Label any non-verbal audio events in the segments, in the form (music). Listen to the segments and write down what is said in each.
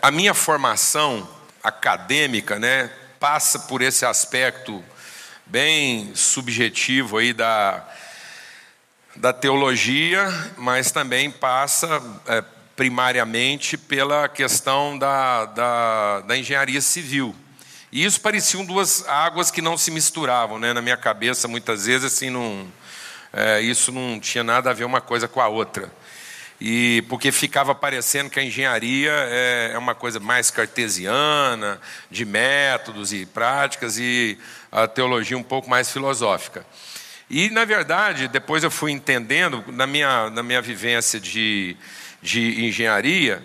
A minha formação acadêmica, né, passa por esse aspecto bem subjetivo aí da, da teologia, mas também passa é, primariamente pela questão da, da, da, engenharia civil. E isso pareciam duas águas que não se misturavam, né? Na minha cabeça, muitas vezes, assim, não, é, isso não tinha nada a ver uma coisa com a outra. E porque ficava parecendo que a engenharia é, é uma coisa mais cartesiana, de métodos e práticas, e a teologia um pouco mais filosófica. E, na verdade, depois eu fui entendendo, na minha, na minha vivência de, de engenharia,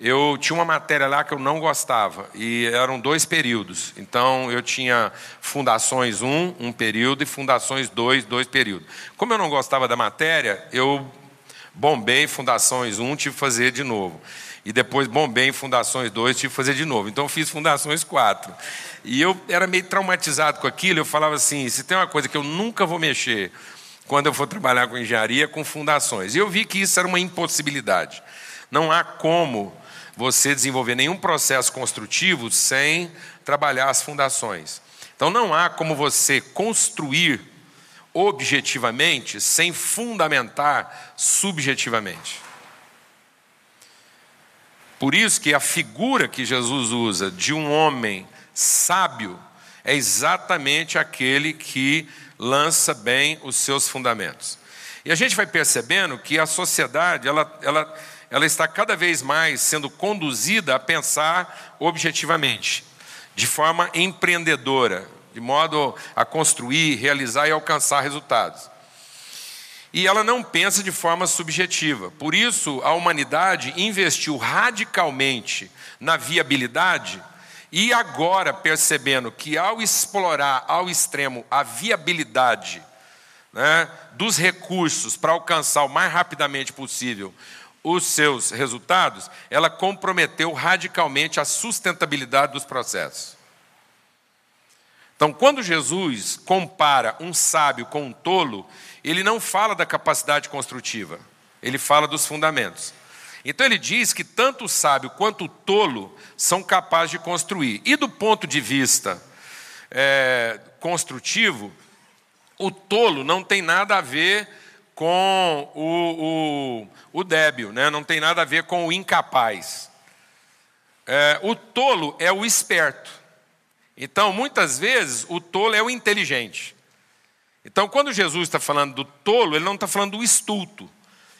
eu tinha uma matéria lá que eu não gostava, e eram dois períodos. Então, eu tinha Fundações 1, um período, e Fundações 2, dois períodos. Como eu não gostava da matéria, eu bombei Fundações 1, tive que fazer de novo. E depois bombei em Fundações 2, tive que fazer de novo. Então, eu fiz Fundações 4. E eu era meio traumatizado com aquilo, eu falava assim: se tem uma coisa que eu nunca vou mexer quando eu for trabalhar com engenharia, com fundações. E eu vi que isso era uma impossibilidade. Não há como você desenvolver nenhum processo construtivo sem trabalhar as fundações. Então não há como você construir objetivamente sem fundamentar subjetivamente. Por isso que a figura que Jesus usa de um homem sábio é exatamente aquele que lança bem os seus fundamentos. E a gente vai percebendo que a sociedade ela, ela ela está cada vez mais sendo conduzida a pensar objetivamente, de forma empreendedora, de modo a construir, realizar e alcançar resultados. E ela não pensa de forma subjetiva. Por isso, a humanidade investiu radicalmente na viabilidade e agora percebendo que ao explorar ao extremo a viabilidade né, dos recursos para alcançar o mais rapidamente possível os seus resultados, ela comprometeu radicalmente a sustentabilidade dos processos. Então, quando Jesus compara um sábio com um tolo, ele não fala da capacidade construtiva, ele fala dos fundamentos. Então, ele diz que tanto o sábio quanto o tolo são capazes de construir. E do ponto de vista é, construtivo, o tolo não tem nada a ver com o, o, o débil, né? não tem nada a ver com o incapaz. É, o tolo é o esperto. Então, muitas vezes, o tolo é o inteligente. Então, quando Jesus está falando do tolo, ele não está falando do estulto.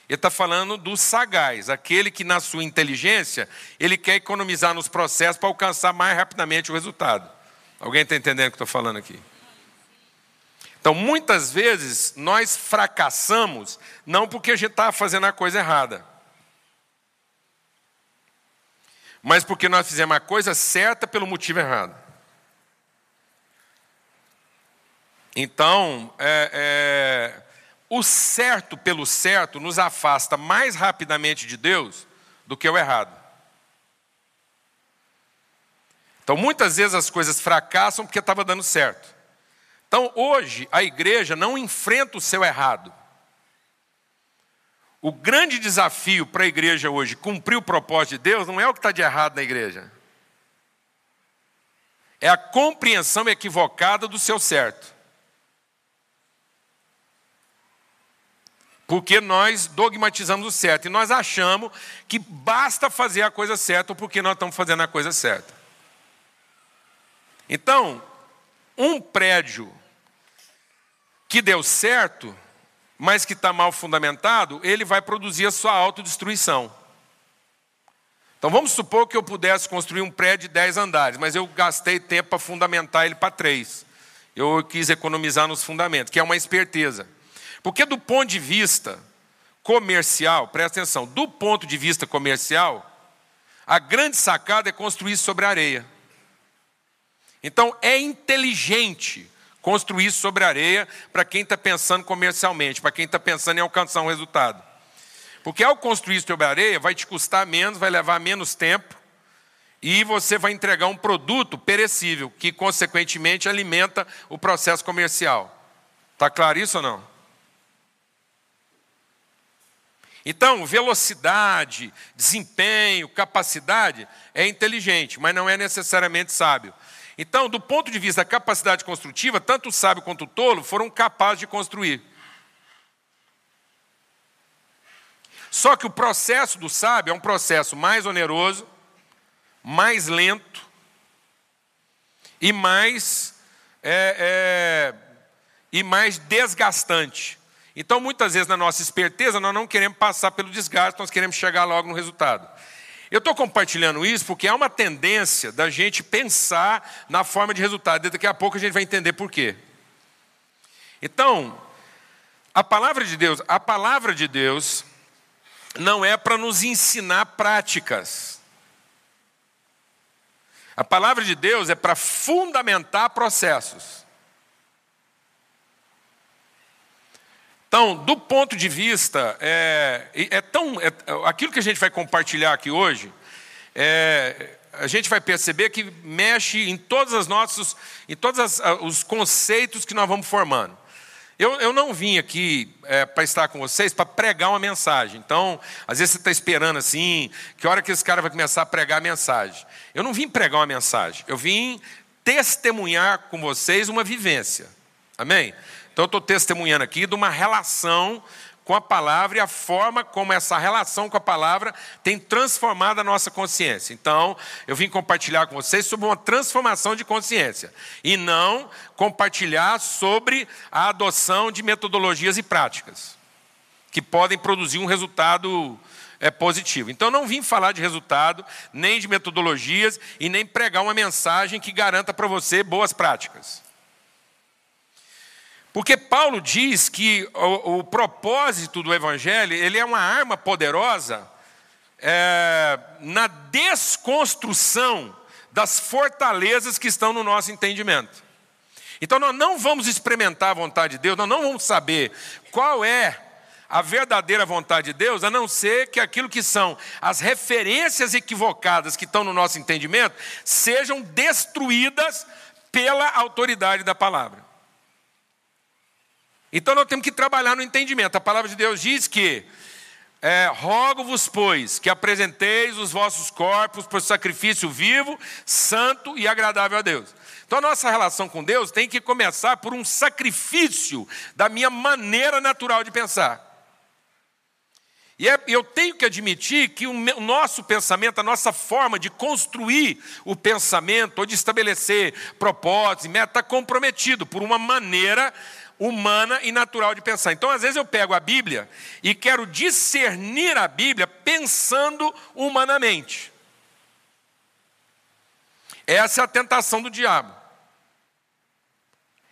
Ele está falando do sagaz, aquele que, na sua inteligência, ele quer economizar nos processos para alcançar mais rapidamente o resultado. Alguém está entendendo o que estou falando aqui? Então, muitas vezes, nós fracassamos não porque a gente está fazendo a coisa errada, mas porque nós fizemos a coisa certa pelo motivo errado. Então, é, é, o certo pelo certo nos afasta mais rapidamente de Deus do que o errado. Então, muitas vezes as coisas fracassam porque estava dando certo. Então, hoje, a igreja não enfrenta o seu errado. O grande desafio para a igreja hoje cumprir o propósito de Deus não é o que está de errado na igreja, é a compreensão equivocada do seu certo. Porque nós dogmatizamos o certo e nós achamos que basta fazer a coisa certa porque nós estamos fazendo a coisa certa. Então, um prédio que deu certo, mas que está mal fundamentado, ele vai produzir a sua autodestruição. Então vamos supor que eu pudesse construir um prédio de 10 andares, mas eu gastei tempo para fundamentar ele para três. Eu quis economizar nos fundamentos, que é uma esperteza. Porque do ponto de vista comercial, presta atenção, do ponto de vista comercial, a grande sacada é construir sobre areia. Então é inteligente construir sobre areia para quem está pensando comercialmente, para quem está pensando em alcançar um resultado. Porque ao construir sobre areia, vai te custar menos, vai levar menos tempo, e você vai entregar um produto perecível, que consequentemente alimenta o processo comercial. Está claro isso ou não? Então, velocidade, desempenho, capacidade é inteligente, mas não é necessariamente sábio. Então, do ponto de vista da capacidade construtiva, tanto o sábio quanto o tolo foram capazes de construir. Só que o processo do sábio é um processo mais oneroso, mais lento e mais, é, é, e mais desgastante. Então, muitas vezes, na nossa esperteza, nós não queremos passar pelo desgaste, nós queremos chegar logo no resultado. Eu estou compartilhando isso porque há uma tendência da gente pensar na forma de resultado. Daqui a pouco a gente vai entender por quê. Então, a palavra de Deus, a palavra de Deus não é para nos ensinar práticas. A palavra de Deus é para fundamentar processos. Então, do ponto de vista, é, é tão, é, aquilo que a gente vai compartilhar aqui hoje, é, a gente vai perceber que mexe em todos os nossos, em todos os conceitos que nós vamos formando. Eu, eu não vim aqui é, para estar com vocês para pregar uma mensagem. Então, às vezes você está esperando assim, que hora que esse cara vai começar a pregar a mensagem. Eu não vim pregar uma mensagem, eu vim testemunhar com vocês uma vivência. Amém? Então, eu estou testemunhando aqui de uma relação com a palavra e a forma como essa relação com a palavra tem transformado a nossa consciência. Então, eu vim compartilhar com vocês sobre uma transformação de consciência e não compartilhar sobre a adoção de metodologias e práticas que podem produzir um resultado é, positivo. Então, não vim falar de resultado, nem de metodologias e nem pregar uma mensagem que garanta para você boas práticas. Porque Paulo diz que o, o propósito do Evangelho ele é uma arma poderosa é, na desconstrução das fortalezas que estão no nosso entendimento. Então nós não vamos experimentar a vontade de Deus, nós não vamos saber qual é a verdadeira vontade de Deus, a não ser que aquilo que são as referências equivocadas que estão no nosso entendimento sejam destruídas pela autoridade da palavra. Então nós temos que trabalhar no entendimento. A palavra de Deus diz que é, rogo-vos, pois, que apresenteis os vossos corpos por sacrifício vivo, santo e agradável a Deus. Então a nossa relação com Deus tem que começar por um sacrifício da minha maneira natural de pensar. E é, eu tenho que admitir que o, meu, o nosso pensamento, a nossa forma de construir o pensamento, ou de estabelecer propósitos, meta, está comprometido por uma maneira humana e natural de pensar. Então, às vezes, eu pego a Bíblia e quero discernir a Bíblia pensando humanamente. Essa é a tentação do diabo.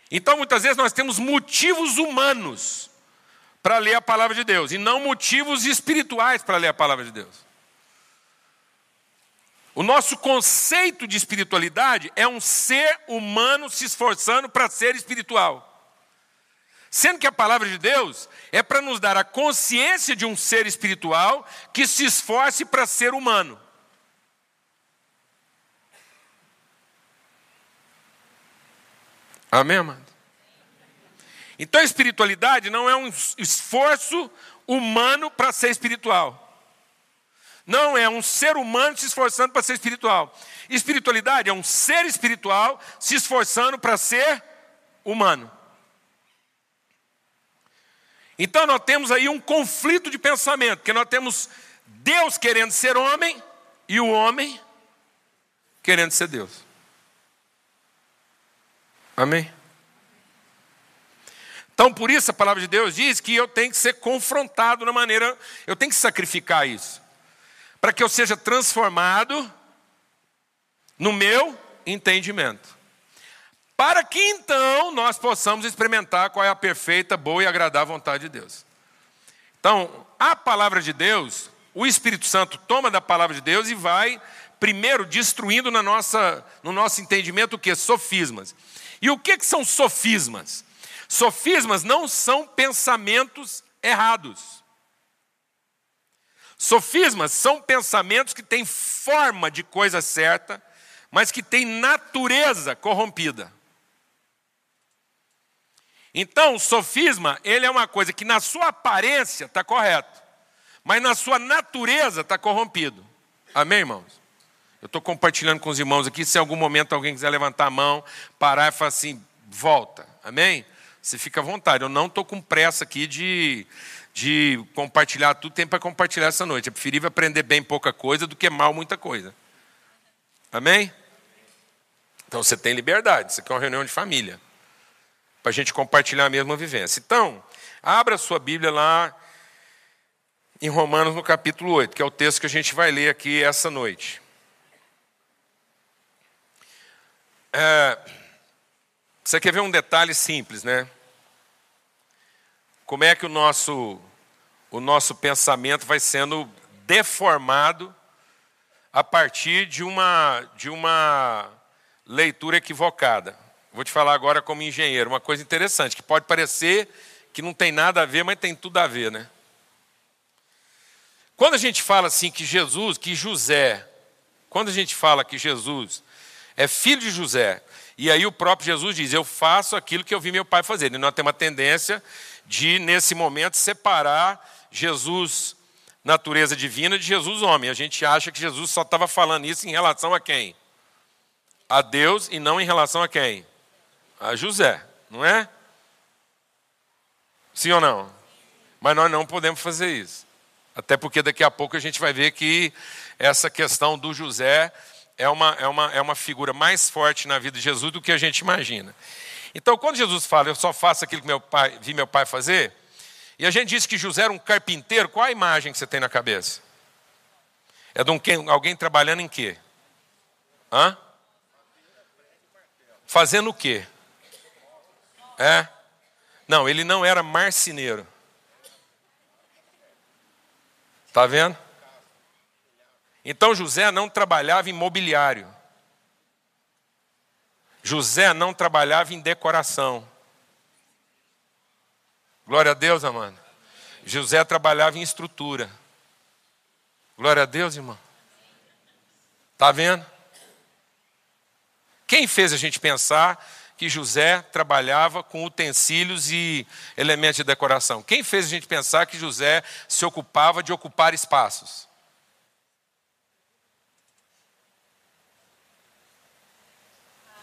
Então, muitas vezes, nós temos motivos humanos para ler a palavra de Deus e não motivos espirituais para ler a palavra de Deus. O nosso conceito de espiritualidade é um ser humano se esforçando para ser espiritual. Sendo que a palavra de Deus é para nos dar a consciência de um ser espiritual que se esforce para ser humano. Amém, amado? Então a espiritualidade não é um esforço humano para ser espiritual. Não é um ser humano se esforçando para ser espiritual. Espiritualidade é um ser espiritual se esforçando para ser humano. Então nós temos aí um conflito de pensamento, que nós temos Deus querendo ser homem e o homem querendo ser Deus. Amém? Então, por isso a palavra de Deus diz que eu tenho que ser confrontado na maneira, eu tenho que sacrificar isso, para que eu seja transformado no meu entendimento para que então nós possamos experimentar qual é a perfeita, boa e agradável vontade de Deus. Então, a palavra de Deus, o Espírito Santo toma da palavra de Deus e vai primeiro destruindo na nossa, no nosso entendimento o que? Sofismas. E o que, que são sofismas? Sofismas não são pensamentos errados. Sofismas são pensamentos que têm forma de coisa certa, mas que têm natureza corrompida. Então, o sofisma, ele é uma coisa que na sua aparência está correto, mas na sua natureza está corrompido. Amém, irmãos? Eu estou compartilhando com os irmãos aqui. Se em algum momento alguém quiser levantar a mão, parar e falar assim, volta. Amém? Você fica à vontade. Eu não estou com pressa aqui de, de compartilhar tudo. Tem para compartilhar essa noite. É preferível aprender bem pouca coisa do que mal muita coisa. Amém? Então você tem liberdade. Isso aqui é uma reunião de família. Para a gente compartilhar a mesma vivência. Então, abra sua Bíblia lá em Romanos no capítulo 8, que é o texto que a gente vai ler aqui essa noite. É, você quer ver um detalhe simples, né? Como é que o nosso, o nosso pensamento vai sendo deformado a partir de uma, de uma leitura equivocada. Vou te falar agora como engenheiro, uma coisa interessante, que pode parecer que não tem nada a ver, mas tem tudo a ver, né? Quando a gente fala assim que Jesus, que José, quando a gente fala que Jesus é filho de José, e aí o próprio Jesus diz: Eu faço aquilo que eu vi meu pai fazer. E nós temos uma tendência de, nesse momento, separar Jesus, natureza divina, de Jesus, homem. A gente acha que Jesus só estava falando isso em relação a quem? A Deus e não em relação a quem? A José, não é? Sim ou não? Mas nós não podemos fazer isso. Até porque daqui a pouco a gente vai ver que essa questão do José é uma, é uma, é uma figura mais forte na vida de Jesus do que a gente imagina. Então, quando Jesus fala, eu só faço aquilo que meu pai, vi meu pai fazer, e a gente diz que José era um carpinteiro, qual a imagem que você tem na cabeça? É de um, alguém trabalhando em quê? Hã? Fazendo o quê? É? Não, ele não era marceneiro. Está vendo? Então José não trabalhava em mobiliário. José não trabalhava em decoração. Glória a Deus, amado. José trabalhava em estrutura. Glória a Deus, irmão. Está vendo? Quem fez a gente pensar que José trabalhava com utensílios e elementos de decoração. Quem fez a gente pensar que José se ocupava de ocupar espaços?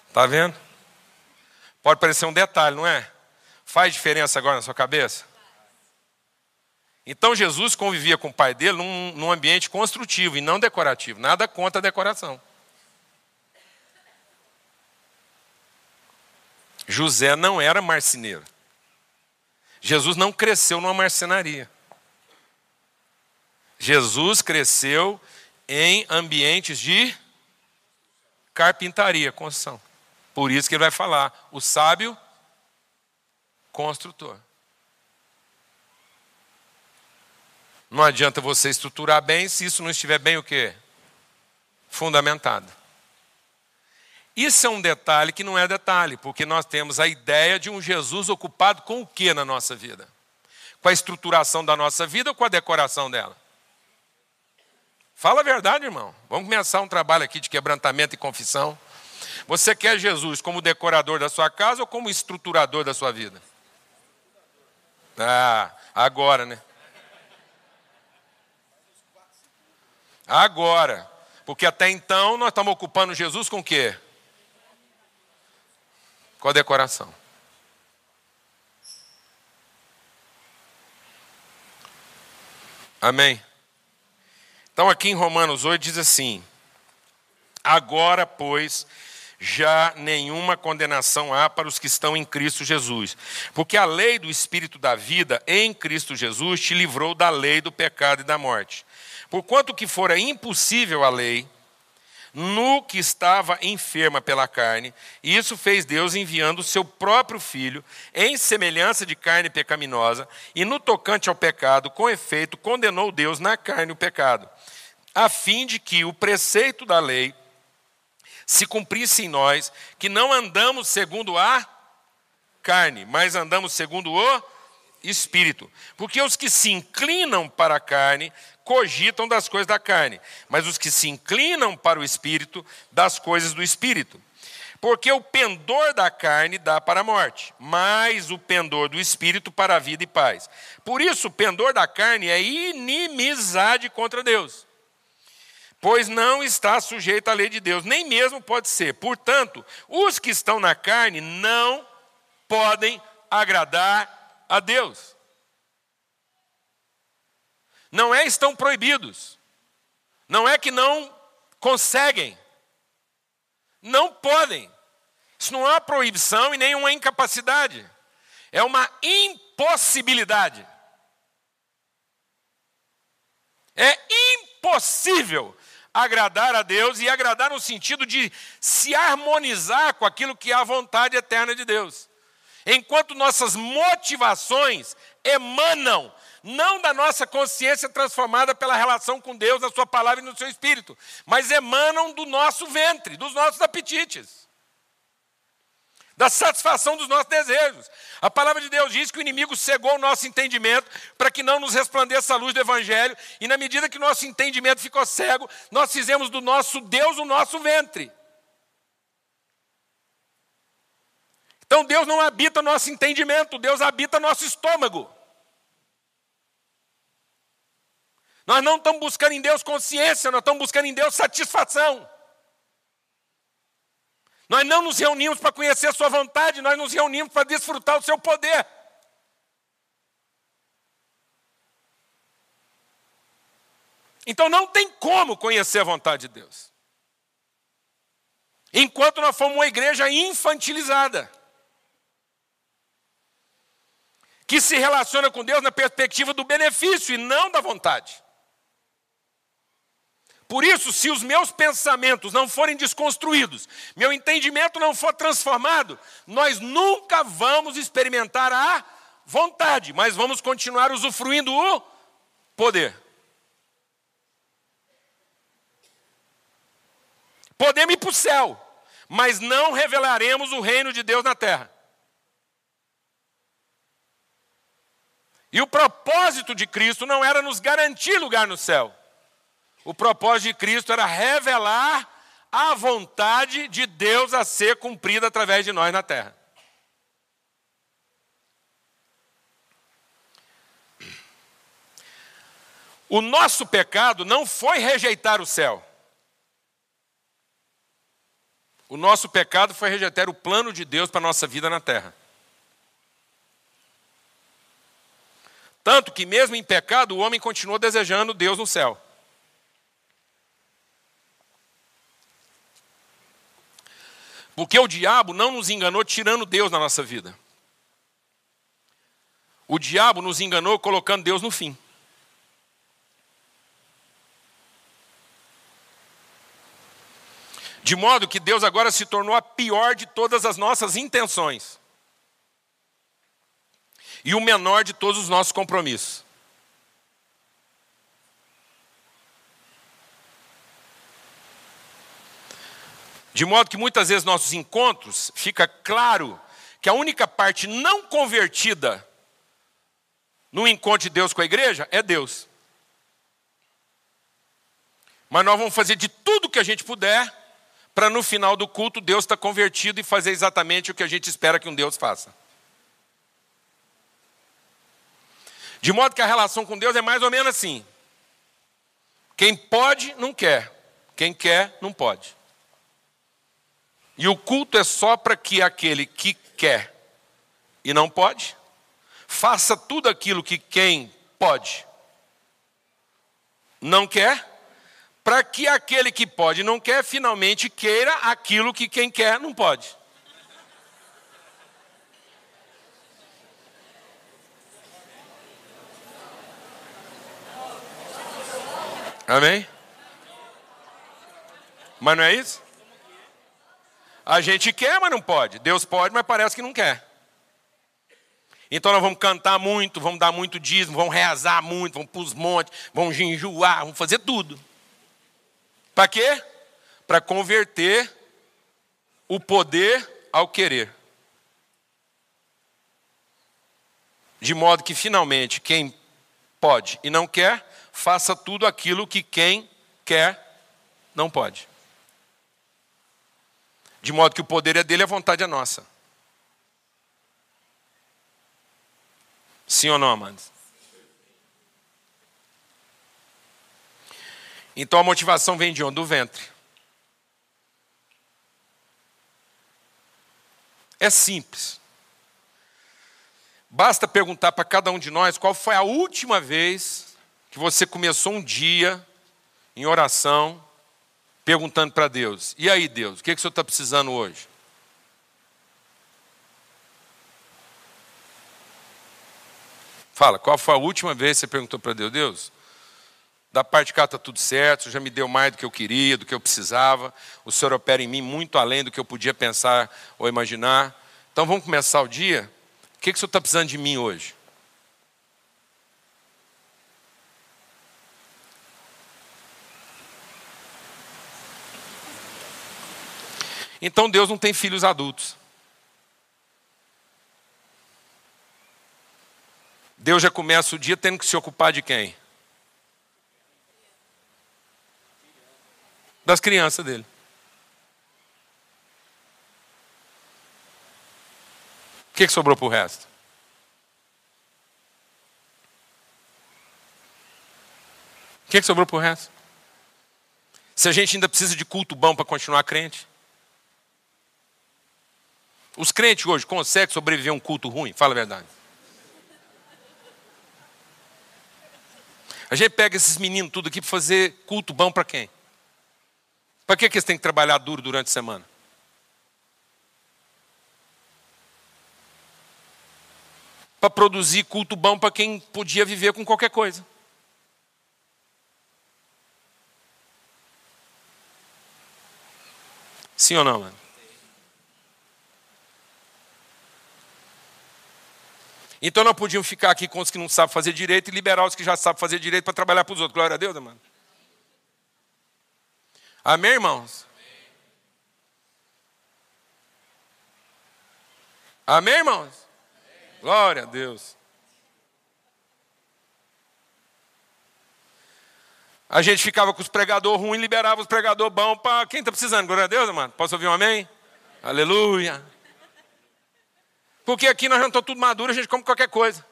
Está vendo? Pode parecer um detalhe, não é? Faz diferença agora na sua cabeça? Então Jesus convivia com o pai dele num, num ambiente construtivo e não decorativo. Nada contra a decoração. José não era marceneiro. Jesus não cresceu numa marcenaria. Jesus cresceu em ambientes de carpintaria, construção. Por isso que ele vai falar, o sábio construtor. Não adianta você estruturar bem se isso não estiver bem o quê? Fundamentado. Isso é um detalhe que não é detalhe, porque nós temos a ideia de um Jesus ocupado com o que na nossa vida? Com a estruturação da nossa vida ou com a decoração dela? Fala a verdade, irmão. Vamos começar um trabalho aqui de quebrantamento e confissão. Você quer Jesus como decorador da sua casa ou como estruturador da sua vida? Ah, agora, né? Agora. Porque até então nós estamos ocupando Jesus com o quê? A decoração. Amém? Então, aqui em Romanos 8 diz assim: Agora, pois, já nenhuma condenação há para os que estão em Cristo Jesus, porque a lei do Espírito da vida em Cristo Jesus te livrou da lei do pecado e da morte. Porquanto que fora impossível a lei, no que estava enferma pela carne, e isso fez Deus enviando o seu próprio filho em semelhança de carne pecaminosa, e no tocante ao pecado, com efeito, condenou Deus na carne o pecado, a fim de que o preceito da lei se cumprisse em nós, que não andamos segundo a carne, mas andamos segundo o espírito. Porque os que se inclinam para a carne cogitam das coisas da carne, mas os que se inclinam para o espírito, das coisas do espírito. Porque o pendor da carne dá para a morte, mas o pendor do espírito para a vida e paz. Por isso, o pendor da carne é inimizade contra Deus, pois não está sujeito à lei de Deus, nem mesmo pode ser. Portanto, os que estão na carne não podem agradar a Deus. Não é estão proibidos, não é que não conseguem, não podem. Isso não é uma proibição e nem uma incapacidade. É uma impossibilidade. É impossível agradar a Deus e agradar no sentido de se harmonizar com aquilo que é a vontade eterna de Deus. Enquanto nossas motivações emanam não da nossa consciência transformada pela relação com Deus, na Sua palavra e no seu espírito, mas emanam do nosso ventre, dos nossos apetites, da satisfação dos nossos desejos. A palavra de Deus diz que o inimigo cegou o nosso entendimento para que não nos resplandeça a luz do Evangelho, e na medida que o nosso entendimento ficou cego, nós fizemos do nosso Deus o nosso ventre. Então Deus não habita nosso entendimento, Deus habita nosso estômago. Nós não estamos buscando em Deus consciência, nós estamos buscando em Deus satisfação. Nós não nos reunimos para conhecer a Sua vontade, nós nos reunimos para desfrutar o Seu poder. Então não tem como conhecer a vontade de Deus. Enquanto nós fomos uma igreja infantilizada, que se relaciona com Deus na perspectiva do benefício e não da vontade. Por isso, se os meus pensamentos não forem desconstruídos, meu entendimento não for transformado, nós nunca vamos experimentar a vontade, mas vamos continuar usufruindo o poder. Podemos ir para o céu, mas não revelaremos o reino de Deus na terra. E o propósito de Cristo não era nos garantir lugar no céu. O propósito de Cristo era revelar a vontade de Deus a ser cumprida através de nós na terra. O nosso pecado não foi rejeitar o céu. O nosso pecado foi rejeitar o plano de Deus para a nossa vida na terra. Tanto que, mesmo em pecado, o homem continuou desejando Deus no céu. Porque o diabo não nos enganou tirando Deus na nossa vida. O diabo nos enganou colocando Deus no fim. De modo que Deus agora se tornou a pior de todas as nossas intenções e o menor de todos os nossos compromissos. De modo que muitas vezes nossos encontros fica claro que a única parte não convertida no encontro de Deus com a igreja é Deus. Mas nós vamos fazer de tudo que a gente puder para no final do culto Deus estar tá convertido e fazer exatamente o que a gente espera que um Deus faça. De modo que a relação com Deus é mais ou menos assim: quem pode, não quer, quem quer, não pode. E o culto é só para que aquele que quer e não pode, faça tudo aquilo que quem pode não quer, para que aquele que pode e não quer finalmente queira aquilo que quem quer não pode. Amém? Mas não é isso? A gente quer, mas não pode. Deus pode, mas parece que não quer. Então nós vamos cantar muito, vamos dar muito dízimo, vamos rezar muito, vamos para os montes, vamos jejuar, vamos fazer tudo. Para quê? Para converter o poder ao querer. De modo que finalmente quem pode e não quer, faça tudo aquilo que quem quer não pode. De modo que o poder é dele a vontade é nossa. Sim ou não, amados? Então a motivação vem de onde? Do ventre. É simples. Basta perguntar para cada um de nós qual foi a última vez que você começou um dia em oração, perguntando para Deus: e aí, Deus, o que, que o senhor está precisando hoje? Fala, qual foi a última vez que você perguntou para Deus? Deus, da parte de cá está tudo certo, já me deu mais do que eu queria, do que eu precisava. O Senhor opera em mim muito além do que eu podia pensar ou imaginar. Então vamos começar o dia? O que, que o Senhor está precisando de mim hoje? Então Deus não tem filhos adultos. Deus já começa o dia tendo que se ocupar de quem? das crianças dele. O que, que sobrou para o resto? O que, que sobrou para o resto? Se a gente ainda precisa de culto bom para continuar crente? Os crentes hoje conseguem sobreviver a um culto ruim? Fala a verdade. A gente pega esses meninos tudo aqui para fazer culto bom para quem? Para que, que eles têm que trabalhar duro durante a semana? Para produzir culto bom para quem podia viver com qualquer coisa. Sim ou não, mano? Então não podiam ficar aqui com os que não sabem fazer direito e liberar os que já sabem fazer direito para trabalhar para os outros. Glória a Deus, mano. Amém, irmãos? Amém, irmãos? Glória a Deus. A gente ficava com os pregadores ruins, liberava os pregadores bons para quem está precisando. Glória a Deus, mano. Posso ouvir um amém? Aleluia. Porque aqui nós não estamos tudo maduros, a gente come qualquer coisa.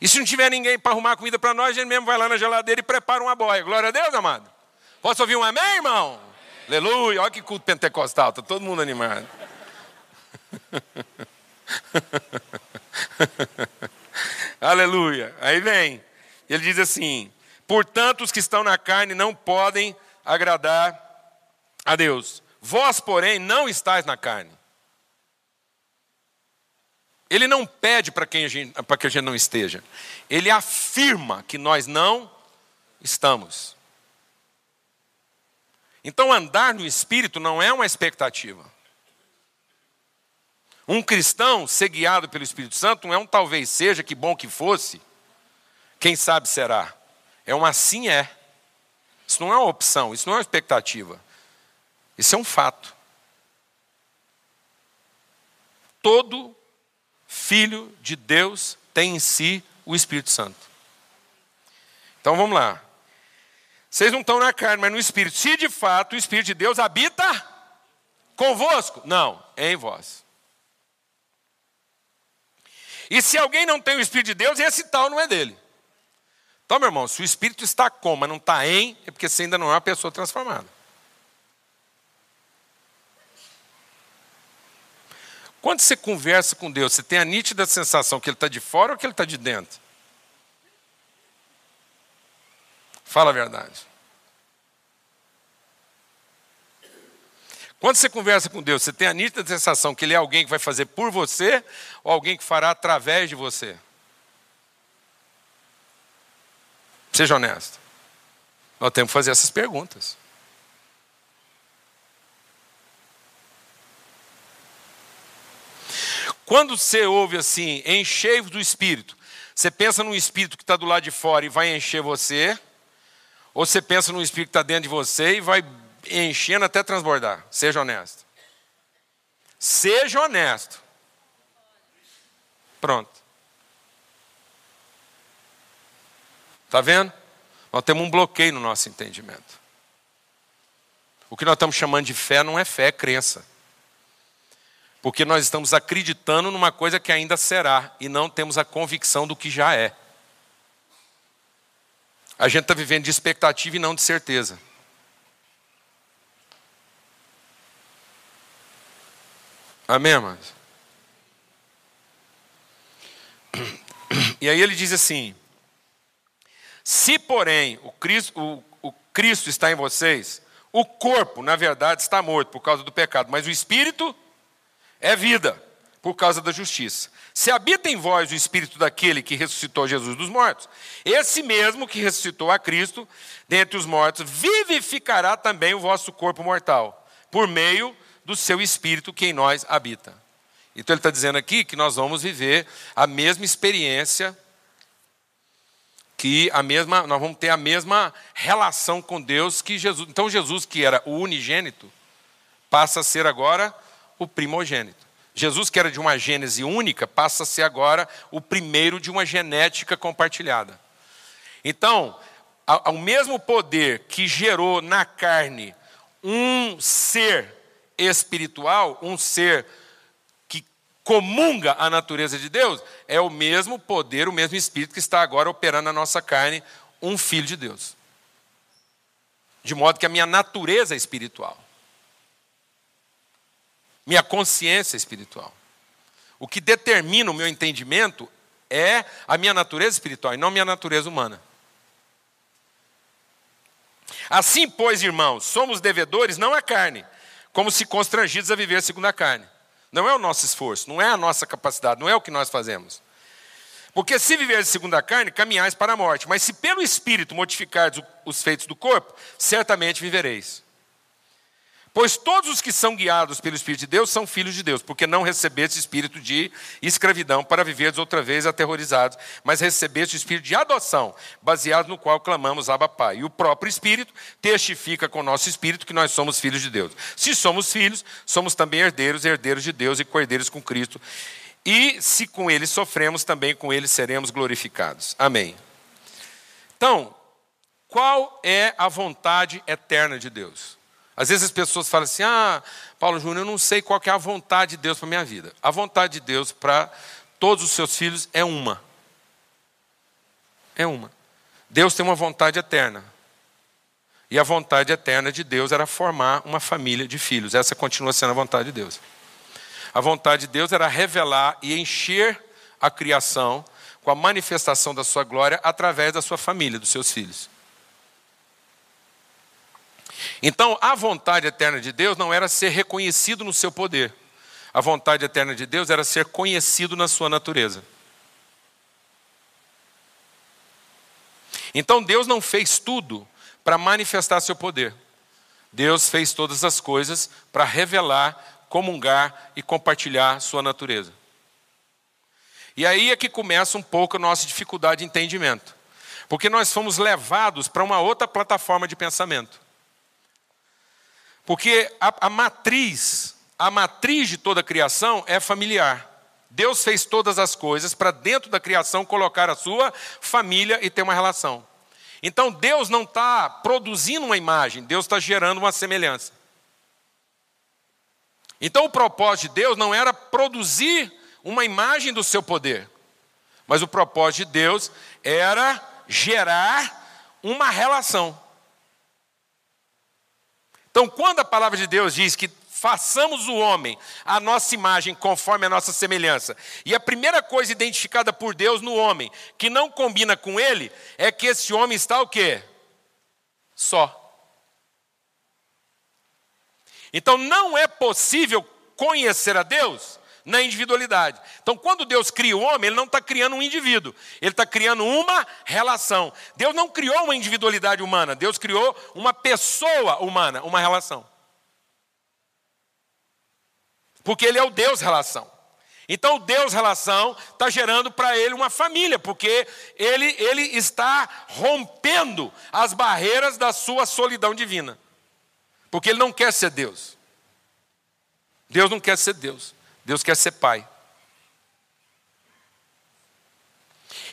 E se não tiver ninguém para arrumar comida para nós, a gente mesmo vai lá na geladeira e prepara uma boia. Glória a Deus, amado. Posso ouvir um amém, irmão? Amém. Aleluia. Olha que culto pentecostal, está todo mundo animado. (laughs) Aleluia. Aí vem. Ele diz assim: Portanto, os que estão na carne não podem agradar a Deus. Vós, porém, não estáis na carne ele não pede para que a gente não esteja. Ele afirma que nós não estamos. Então, andar no Espírito não é uma expectativa. Um cristão ser guiado pelo Espírito Santo não é um talvez seja, que bom que fosse, quem sabe será. É um assim é. Isso não é uma opção, isso não é uma expectativa. Isso é um fato. Todo filho de Deus tem em si o Espírito Santo. Então vamos lá. Vocês não estão na carne, mas no Espírito. Se de fato o Espírito de Deus habita convosco, não, é em vós. E se alguém não tem o Espírito de Deus, esse tal não é dele. Então, meu irmão, se o Espírito está com, mas não está em, é porque você ainda não é uma pessoa transformada. Quando você conversa com Deus, você tem a nítida sensação que Ele está de fora ou que Ele está de dentro? Fala a verdade. Quando você conversa com Deus, você tem a nítida sensação que Ele é alguém que vai fazer por você ou alguém que fará através de você? Seja honesto. Nós temos que fazer essas perguntas. Quando você ouve assim, enchei-vos do Espírito, você pensa num Espírito que está do lado de fora e vai encher você, ou você pensa num Espírito que está dentro de você e vai enchendo até transbordar? Seja honesto. Seja honesto. Pronto. Está vendo? Nós temos um bloqueio no nosso entendimento. O que nós estamos chamando de fé não é fé, é crença. Porque nós estamos acreditando numa coisa que ainda será e não temos a convicção do que já é. A gente está vivendo de expectativa e não de certeza. Amém, irmãos? (clears throat) E aí ele diz assim: Se, porém, o Cristo, o, o Cristo está em vocês, o corpo, na verdade, está morto por causa do pecado, mas o espírito é vida por causa da justiça. Se habita em vós o espírito daquele que ressuscitou Jesus dos mortos, esse mesmo que ressuscitou a Cristo dentre os mortos, vivificará também o vosso corpo mortal, por meio do seu espírito que em nós habita. Então ele está dizendo aqui que nós vamos viver a mesma experiência, que a mesma, nós vamos ter a mesma relação com Deus que Jesus. Então Jesus, que era o unigênito, passa a ser agora o primogênito. Jesus, que era de uma gênese única, passa a ser agora o primeiro de uma genética compartilhada. Então, ao mesmo poder que gerou na carne um ser espiritual, um ser que comunga a natureza de Deus, é o mesmo poder, o mesmo espírito que está agora operando na nossa carne, um filho de Deus. De modo que a minha natureza é espiritual. Minha consciência é espiritual. O que determina o meu entendimento é a minha natureza espiritual e não a minha natureza humana. Assim, pois, irmãos, somos devedores não à carne, como se constrangidos a viver segundo a carne. Não é o nosso esforço, não é a nossa capacidade, não é o que nós fazemos. Porque se viveres segundo a carne, caminhais para a morte, mas se pelo Espírito modificardes os feitos do corpo, certamente vivereis. Pois todos os que são guiados pelo Espírito de Deus são filhos de Deus, porque não recebeste espírito de escravidão para viveres outra vez aterrorizados, mas recebeste o espírito de adoção, baseado no qual clamamos Abba Pai. E o próprio Espírito testifica com o nosso espírito que nós somos filhos de Deus. Se somos filhos, somos também herdeiros, herdeiros de Deus e cordeiros com Cristo. E se com ele sofremos, também com ele seremos glorificados. Amém. Então, qual é a vontade eterna de Deus? Às vezes as pessoas falam assim: ah, Paulo Júnior, eu não sei qual é a vontade de Deus para minha vida. A vontade de Deus para todos os seus filhos é uma. É uma. Deus tem uma vontade eterna. E a vontade eterna de Deus era formar uma família de filhos. Essa continua sendo a vontade de Deus. A vontade de Deus era revelar e encher a criação com a manifestação da sua glória através da sua família, dos seus filhos. Então, a vontade eterna de Deus não era ser reconhecido no seu poder. A vontade eterna de Deus era ser conhecido na sua natureza. Então, Deus não fez tudo para manifestar seu poder. Deus fez todas as coisas para revelar, comungar e compartilhar sua natureza. E aí é que começa um pouco a nossa dificuldade de entendimento. Porque nós fomos levados para uma outra plataforma de pensamento. Porque a, a matriz, a matriz de toda a criação é familiar. Deus fez todas as coisas para dentro da criação colocar a sua família e ter uma relação. Então Deus não está produzindo uma imagem, Deus está gerando uma semelhança. Então o propósito de Deus não era produzir uma imagem do seu poder, mas o propósito de Deus era gerar uma relação. Então, quando a palavra de Deus diz que façamos o homem a nossa imagem conforme a nossa semelhança, e a primeira coisa identificada por Deus no homem que não combina com ele é que esse homem está o quê? Só. Então não é possível conhecer a Deus na individualidade. Então, quando Deus cria o homem, Ele não está criando um indivíduo, Ele está criando uma relação. Deus não criou uma individualidade humana, Deus criou uma pessoa humana, uma relação. Porque Ele é o Deus relação. Então, o Deus relação está gerando para ele uma família, porque ele, ele está rompendo as barreiras da sua solidão divina. Porque ele não quer ser Deus. Deus não quer ser Deus. Deus quer ser pai.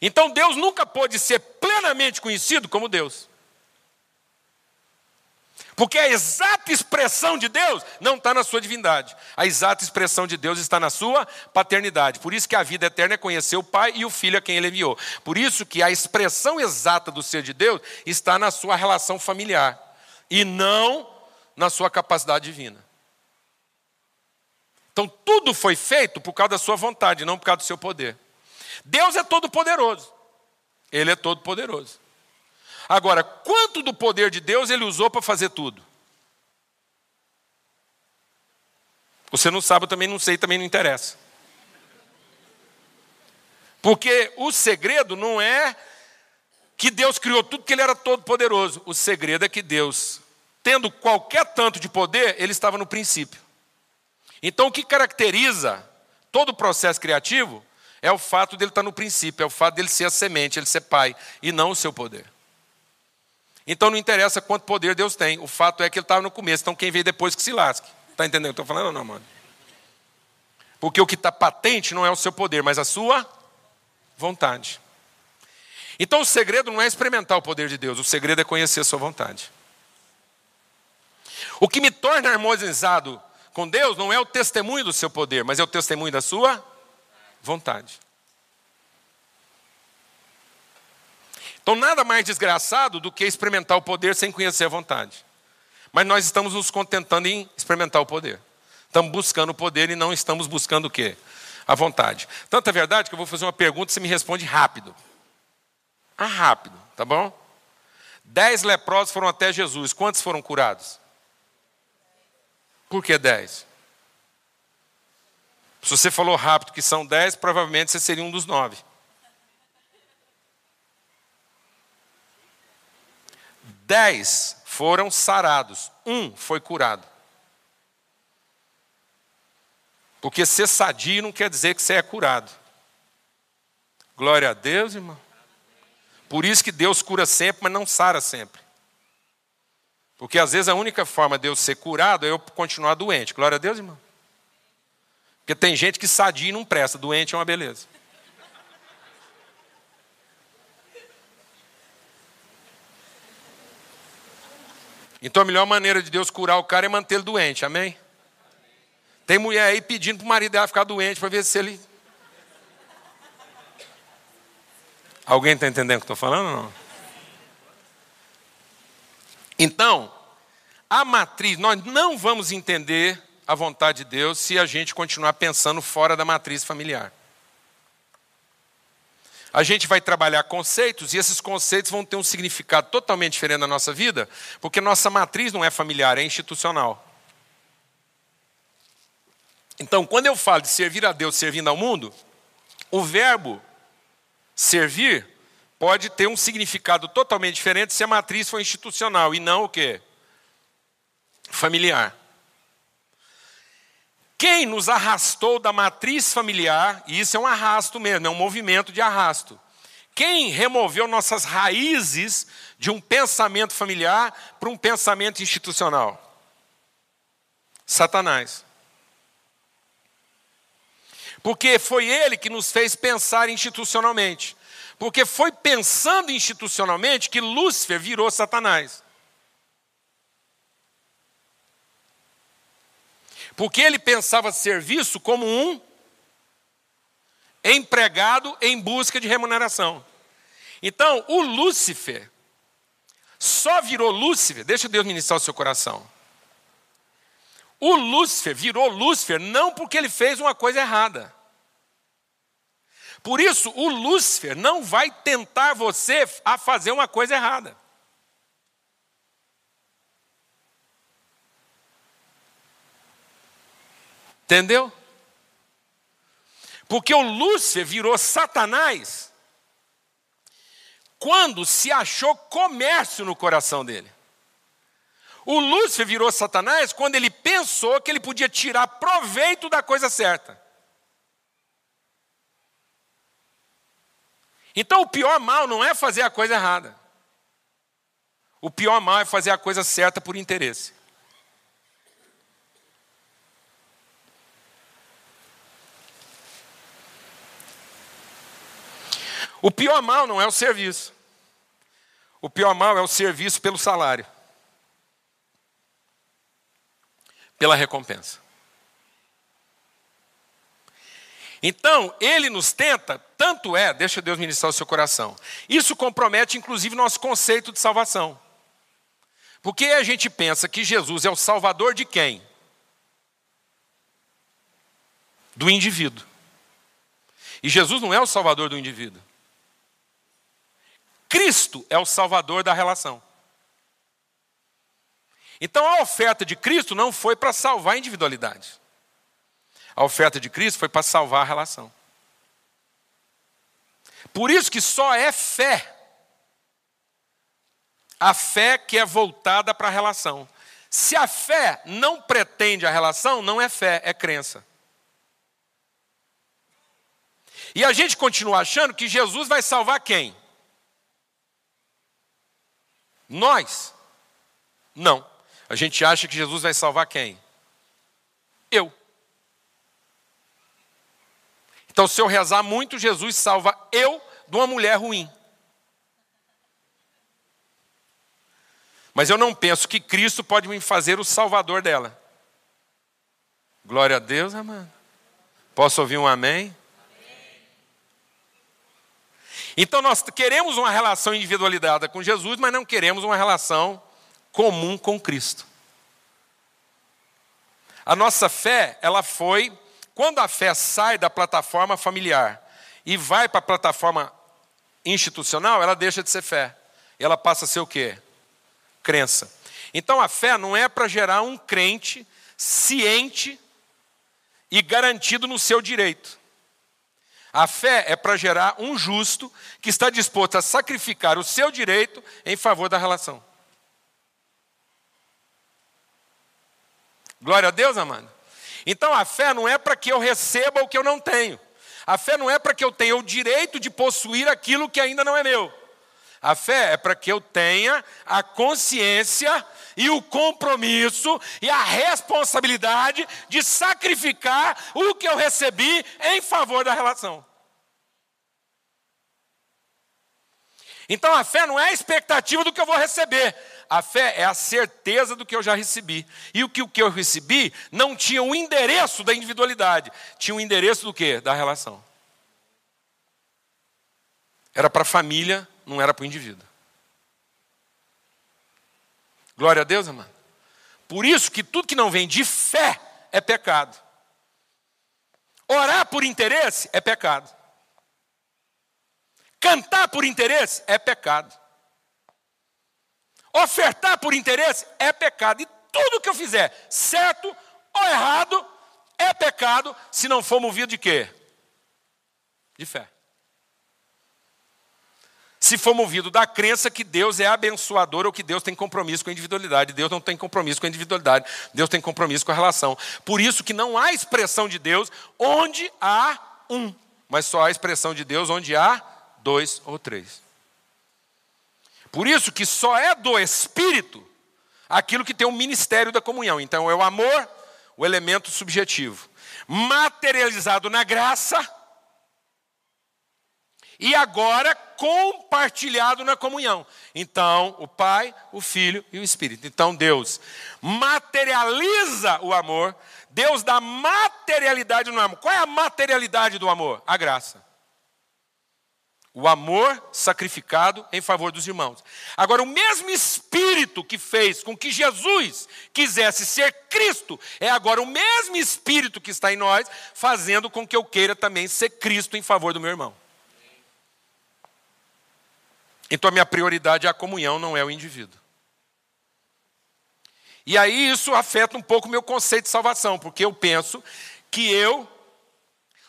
Então Deus nunca pôde ser plenamente conhecido como Deus. Porque a exata expressão de Deus não está na sua divindade. A exata expressão de Deus está na sua paternidade. Por isso que a vida eterna é conhecer o Pai e o Filho a quem ele enviou. Por isso que a expressão exata do ser de Deus está na sua relação familiar e não na sua capacidade divina. Então tudo foi feito por causa da sua vontade, não por causa do seu poder. Deus é todo poderoso. Ele é todo poderoso. Agora, quanto do poder de Deus ele usou para fazer tudo? Você não sabe, eu também não sei, também não interessa. Porque o segredo não é que Deus criou tudo que ele era todo poderoso. O segredo é que Deus, tendo qualquer tanto de poder, ele estava no princípio. Então o que caracteriza todo o processo criativo é o fato dele estar no princípio, é o fato dele ser a semente, ele ser pai, e não o seu poder. Então não interessa quanto poder Deus tem, o fato é que ele estava no começo, então quem veio depois que se lasque. Está entendendo o que eu estou falando ou não, mano? Porque o que está patente não é o seu poder, mas a sua vontade. Então o segredo não é experimentar o poder de Deus, o segredo é conhecer a sua vontade. O que me torna harmonizado com Deus não é o testemunho do seu poder, mas é o testemunho da sua vontade. Então, nada mais desgraçado do que experimentar o poder sem conhecer a vontade. Mas nós estamos nos contentando em experimentar o poder. Estamos buscando o poder e não estamos buscando o quê? A vontade. Tanto é verdade que eu vou fazer uma pergunta e você me responde rápido. Ah, rápido, tá bom? Dez leprosos foram até Jesus. Quantos foram curados? Por que dez? Se você falou rápido que são dez, provavelmente você seria um dos nove. Dez foram sarados, um foi curado. Porque ser sadio não quer dizer que você é curado. Glória a Deus, irmão. Por isso que Deus cura sempre, mas não sara sempre. Porque às vezes a única forma de eu ser curado é eu continuar doente. Glória a Deus, irmão. Porque tem gente que sadia e não presta, doente é uma beleza. Então a melhor maneira de Deus curar o cara é mantê-lo doente, amém? Tem mulher aí pedindo para o marido dela ficar doente para ver se ele. Alguém está entendendo o que estou falando ou não? Então, a matriz, nós não vamos entender a vontade de Deus se a gente continuar pensando fora da matriz familiar. A gente vai trabalhar conceitos e esses conceitos vão ter um significado totalmente diferente na nossa vida, porque nossa matriz não é familiar, é institucional. Então, quando eu falo de servir a Deus servindo ao mundo, o verbo servir pode ter um significado totalmente diferente se a matriz for institucional e não o quê? Familiar. Quem nos arrastou da matriz familiar, e isso é um arrasto mesmo, é um movimento de arrasto. Quem removeu nossas raízes de um pensamento familiar para um pensamento institucional? Satanás. Porque foi ele que nos fez pensar institucionalmente. Porque foi pensando institucionalmente que Lúcifer virou Satanás. Porque ele pensava serviço como um empregado em busca de remuneração. Então, o Lúcifer só virou Lúcifer, deixa Deus ministrar o seu coração. O Lúcifer virou Lúcifer não porque ele fez uma coisa errada. Por isso, o Lúcifer não vai tentar você a fazer uma coisa errada. Entendeu? Porque o Lúcifer virou Satanás quando se achou comércio no coração dele. O Lúcifer virou Satanás quando ele pensou que ele podia tirar proveito da coisa certa. Então o pior mal não é fazer a coisa errada. O pior mal é fazer a coisa certa por interesse. O pior mal não é o serviço. O pior mal é o serviço pelo salário. pela recompensa. Então, ele nos tenta, tanto é, deixa Deus ministrar o seu coração. Isso compromete, inclusive, nosso conceito de salvação. Porque a gente pensa que Jesus é o salvador de quem? Do indivíduo. E Jesus não é o salvador do indivíduo. Cristo é o salvador da relação. Então a oferta de Cristo não foi para salvar a individualidade. A oferta de Cristo foi para salvar a relação. Por isso que só é fé. A fé que é voltada para a relação. Se a fé não pretende a relação, não é fé, é crença. E a gente continua achando que Jesus vai salvar quem? Nós. Não. A gente acha que Jesus vai salvar quem? Eu. Então, se eu rezar muito, Jesus salva eu de uma mulher ruim. Mas eu não penso que Cristo pode me fazer o salvador dela. Glória a Deus, amado. Posso ouvir um amém? Então nós queremos uma relação individualizada com Jesus, mas não queremos uma relação comum com Cristo. A nossa fé, ela foi quando a fé sai da plataforma familiar e vai para a plataforma institucional, ela deixa de ser fé. Ela passa a ser o quê? Crença. Então a fé não é para gerar um crente ciente e garantido no seu direito. A fé é para gerar um justo que está disposto a sacrificar o seu direito em favor da relação. Glória a Deus, amado. Então a fé não é para que eu receba o que eu não tenho. A fé não é para que eu tenha o direito de possuir aquilo que ainda não é meu. A fé é para que eu tenha a consciência e o compromisso e a responsabilidade de sacrificar o que eu recebi em favor da relação. Então a fé não é a expectativa do que eu vou receber, a fé é a certeza do que eu já recebi. E o que, o que eu recebi não tinha o endereço da individualidade, tinha o endereço do quê? Da relação. Era para a família, não era para o indivíduo. Glória a Deus, irmão. Por isso que tudo que não vem de fé é pecado. Orar por interesse é pecado. Cantar por interesse é pecado. Ofertar por interesse é pecado. E tudo que eu fizer, certo ou errado, é pecado se não for movido de quê? De fé. Se for movido da crença que Deus é abençoador ou que Deus tem compromisso com a individualidade. Deus não tem compromisso com a individualidade, Deus tem compromisso com a relação. Por isso que não há expressão de Deus onde há um, mas só há expressão de Deus onde há dois ou três. Por isso que só é do Espírito aquilo que tem o ministério da comunhão. Então é o amor, o elemento subjetivo, materializado na graça e agora compartilhado na comunhão. Então, o Pai, o Filho e o Espírito. Então, Deus materializa o amor, Deus dá materialidade no amor. Qual é a materialidade do amor? A graça. O amor sacrificado em favor dos irmãos. Agora, o mesmo Espírito que fez com que Jesus quisesse ser Cristo, é agora o mesmo Espírito que está em nós, fazendo com que eu queira também ser Cristo em favor do meu irmão. Então, a minha prioridade é a comunhão, não é o indivíduo. E aí isso afeta um pouco o meu conceito de salvação, porque eu penso que eu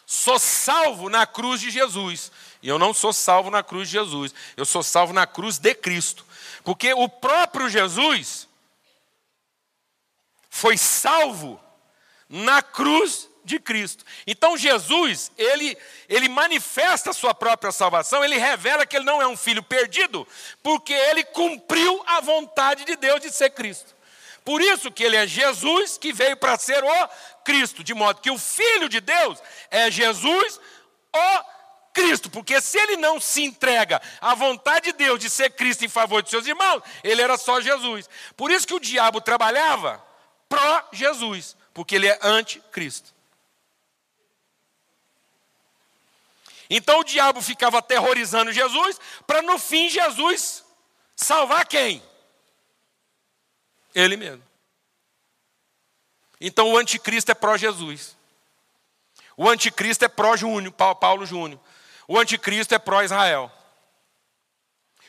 sou salvo na cruz de Jesus. E eu não sou salvo na cruz de Jesus, eu sou salvo na cruz de Cristo. Porque o próprio Jesus foi salvo na cruz de Cristo. Então Jesus, ele, ele manifesta a sua própria salvação, ele revela que ele não é um filho perdido, porque ele cumpriu a vontade de Deus de ser Cristo. Por isso que ele é Jesus que veio para ser o Cristo, de modo que o filho de Deus é Jesus, o Cristo, porque se ele não se entrega à vontade de Deus de ser Cristo em favor de seus irmãos, ele era só Jesus. Por isso que o diabo trabalhava pró-Jesus, porque ele é anticristo. Então o diabo ficava aterrorizando Jesus, para no fim Jesus salvar quem? Ele mesmo. Então o anticristo é pró-Jesus. O anticristo é pró-Júnior, Paulo Júnior. O anticristo é pró-Israel.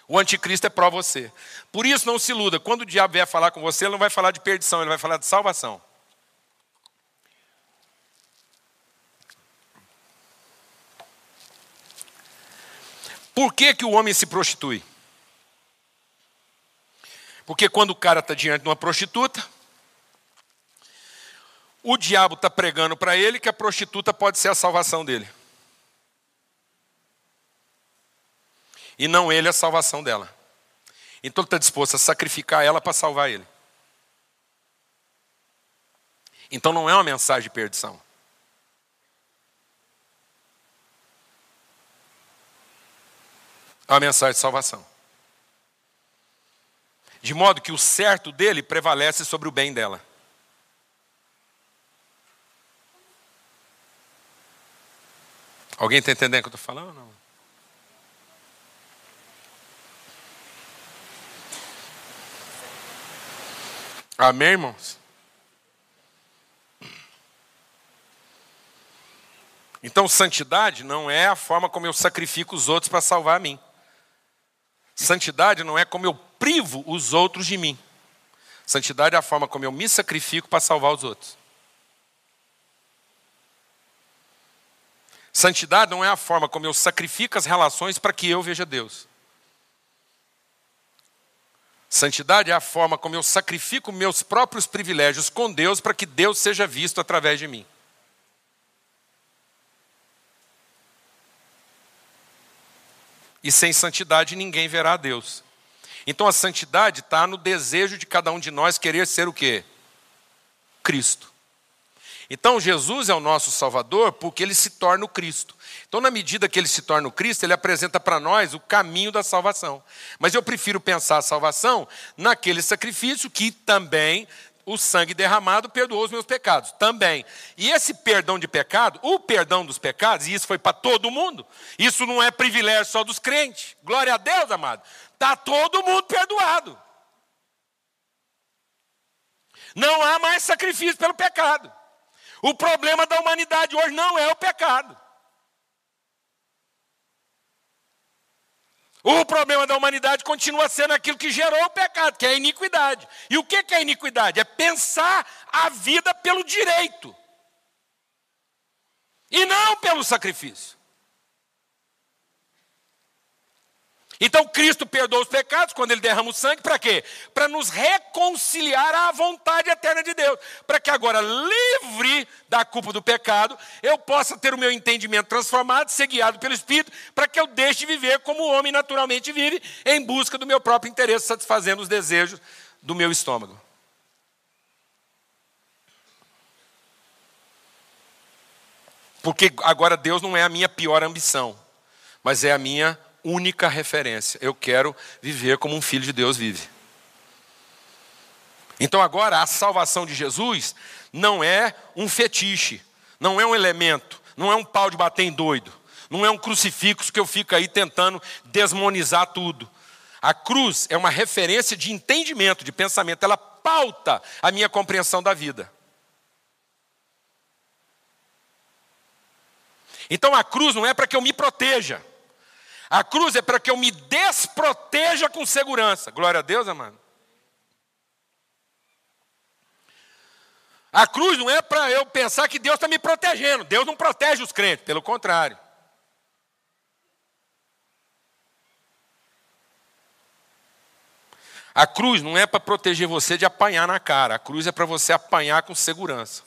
O anticristo é pró você. Por isso não se iluda, quando o diabo vier falar com você, ele não vai falar de perdição, ele vai falar de salvação. Por que, que o homem se prostitui? Porque quando o cara está diante de uma prostituta, o diabo está pregando para ele que a prostituta pode ser a salvação dele. E não ele a salvação dela. Então ele está disposto a sacrificar ela para salvar ele. Então não é uma mensagem de perdição. a mensagem de salvação. De modo que o certo dele prevalece sobre o bem dela. Alguém está entendendo o que eu estou falando? Não? Amém, irmãos? Então, santidade não é a forma como eu sacrifico os outros para salvar a mim. Santidade não é como eu privo os outros de mim. Santidade é a forma como eu me sacrifico para salvar os outros. Santidade não é a forma como eu sacrifico as relações para que eu veja Deus. Santidade é a forma como eu sacrifico meus próprios privilégios com Deus para que Deus seja visto através de mim. E sem santidade ninguém verá a Deus. Então a santidade está no desejo de cada um de nós querer ser o quê? Cristo. Então Jesus é o nosso Salvador porque ele se torna o Cristo. Então, na medida que ele se torna o Cristo, ele apresenta para nós o caminho da salvação. Mas eu prefiro pensar a salvação naquele sacrifício que também o sangue derramado perdoou os meus pecados. Também. E esse perdão de pecado, o perdão dos pecados, e isso foi para todo mundo, isso não é privilégio só dos crentes. Glória a Deus, amado. Está todo mundo perdoado. Não há mais sacrifício pelo pecado. O problema da humanidade hoje não é o pecado. O problema da humanidade continua sendo aquilo que gerou o pecado, que é a iniquidade. E o que é a iniquidade? É pensar a vida pelo direito e não pelo sacrifício. Então Cristo perdoa os pecados quando ele derrama o sangue, para quê? Para nos reconciliar à vontade eterna de Deus. Para que agora, livre da culpa do pecado, eu possa ter o meu entendimento transformado, ser guiado pelo Espírito, para que eu deixe de viver como o homem naturalmente vive, em busca do meu próprio interesse, satisfazendo os desejos do meu estômago. Porque agora Deus não é a minha pior ambição, mas é a minha única referência. Eu quero viver como um filho de Deus vive. Então agora a salvação de Jesus não é um fetiche, não é um elemento, não é um pau de bater em doido, não é um crucifixo que eu fico aí tentando desmonizar tudo. A cruz é uma referência de entendimento, de pensamento, ela pauta a minha compreensão da vida. Então a cruz não é para que eu me proteja. A cruz é para que eu me desproteja com segurança. Glória a Deus, amado. A cruz não é para eu pensar que Deus está me protegendo. Deus não protege os crentes, pelo contrário. A cruz não é para proteger você de apanhar na cara. A cruz é para você apanhar com segurança.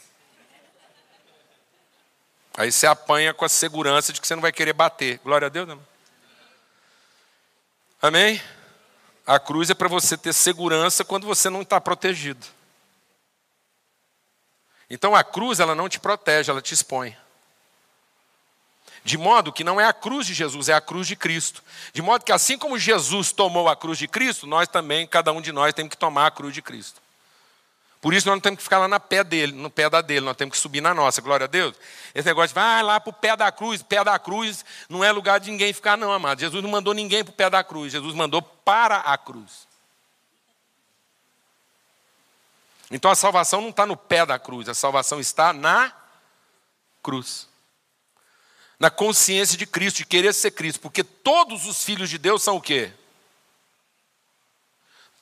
Aí você apanha com a segurança de que você não vai querer bater. Glória a Deus, não. Amém? A cruz é para você ter segurança quando você não está protegido. Então a cruz ela não te protege, ela te expõe. De modo que não é a cruz de Jesus, é a cruz de Cristo. De modo que assim como Jesus tomou a cruz de Cristo, nós também, cada um de nós, temos que tomar a cruz de Cristo. Por isso nós não temos que ficar lá na pé dele, no pé da dele, nós temos que subir na nossa, glória a Deus. Esse negócio de vai lá para o pé da cruz, pé da cruz não é lugar de ninguém ficar, não, amado. Jesus não mandou ninguém para o pé da cruz, Jesus mandou para a cruz. Então a salvação não está no pé da cruz, a salvação está na cruz. Na consciência de Cristo, de querer ser Cristo, porque todos os filhos de Deus são o quê?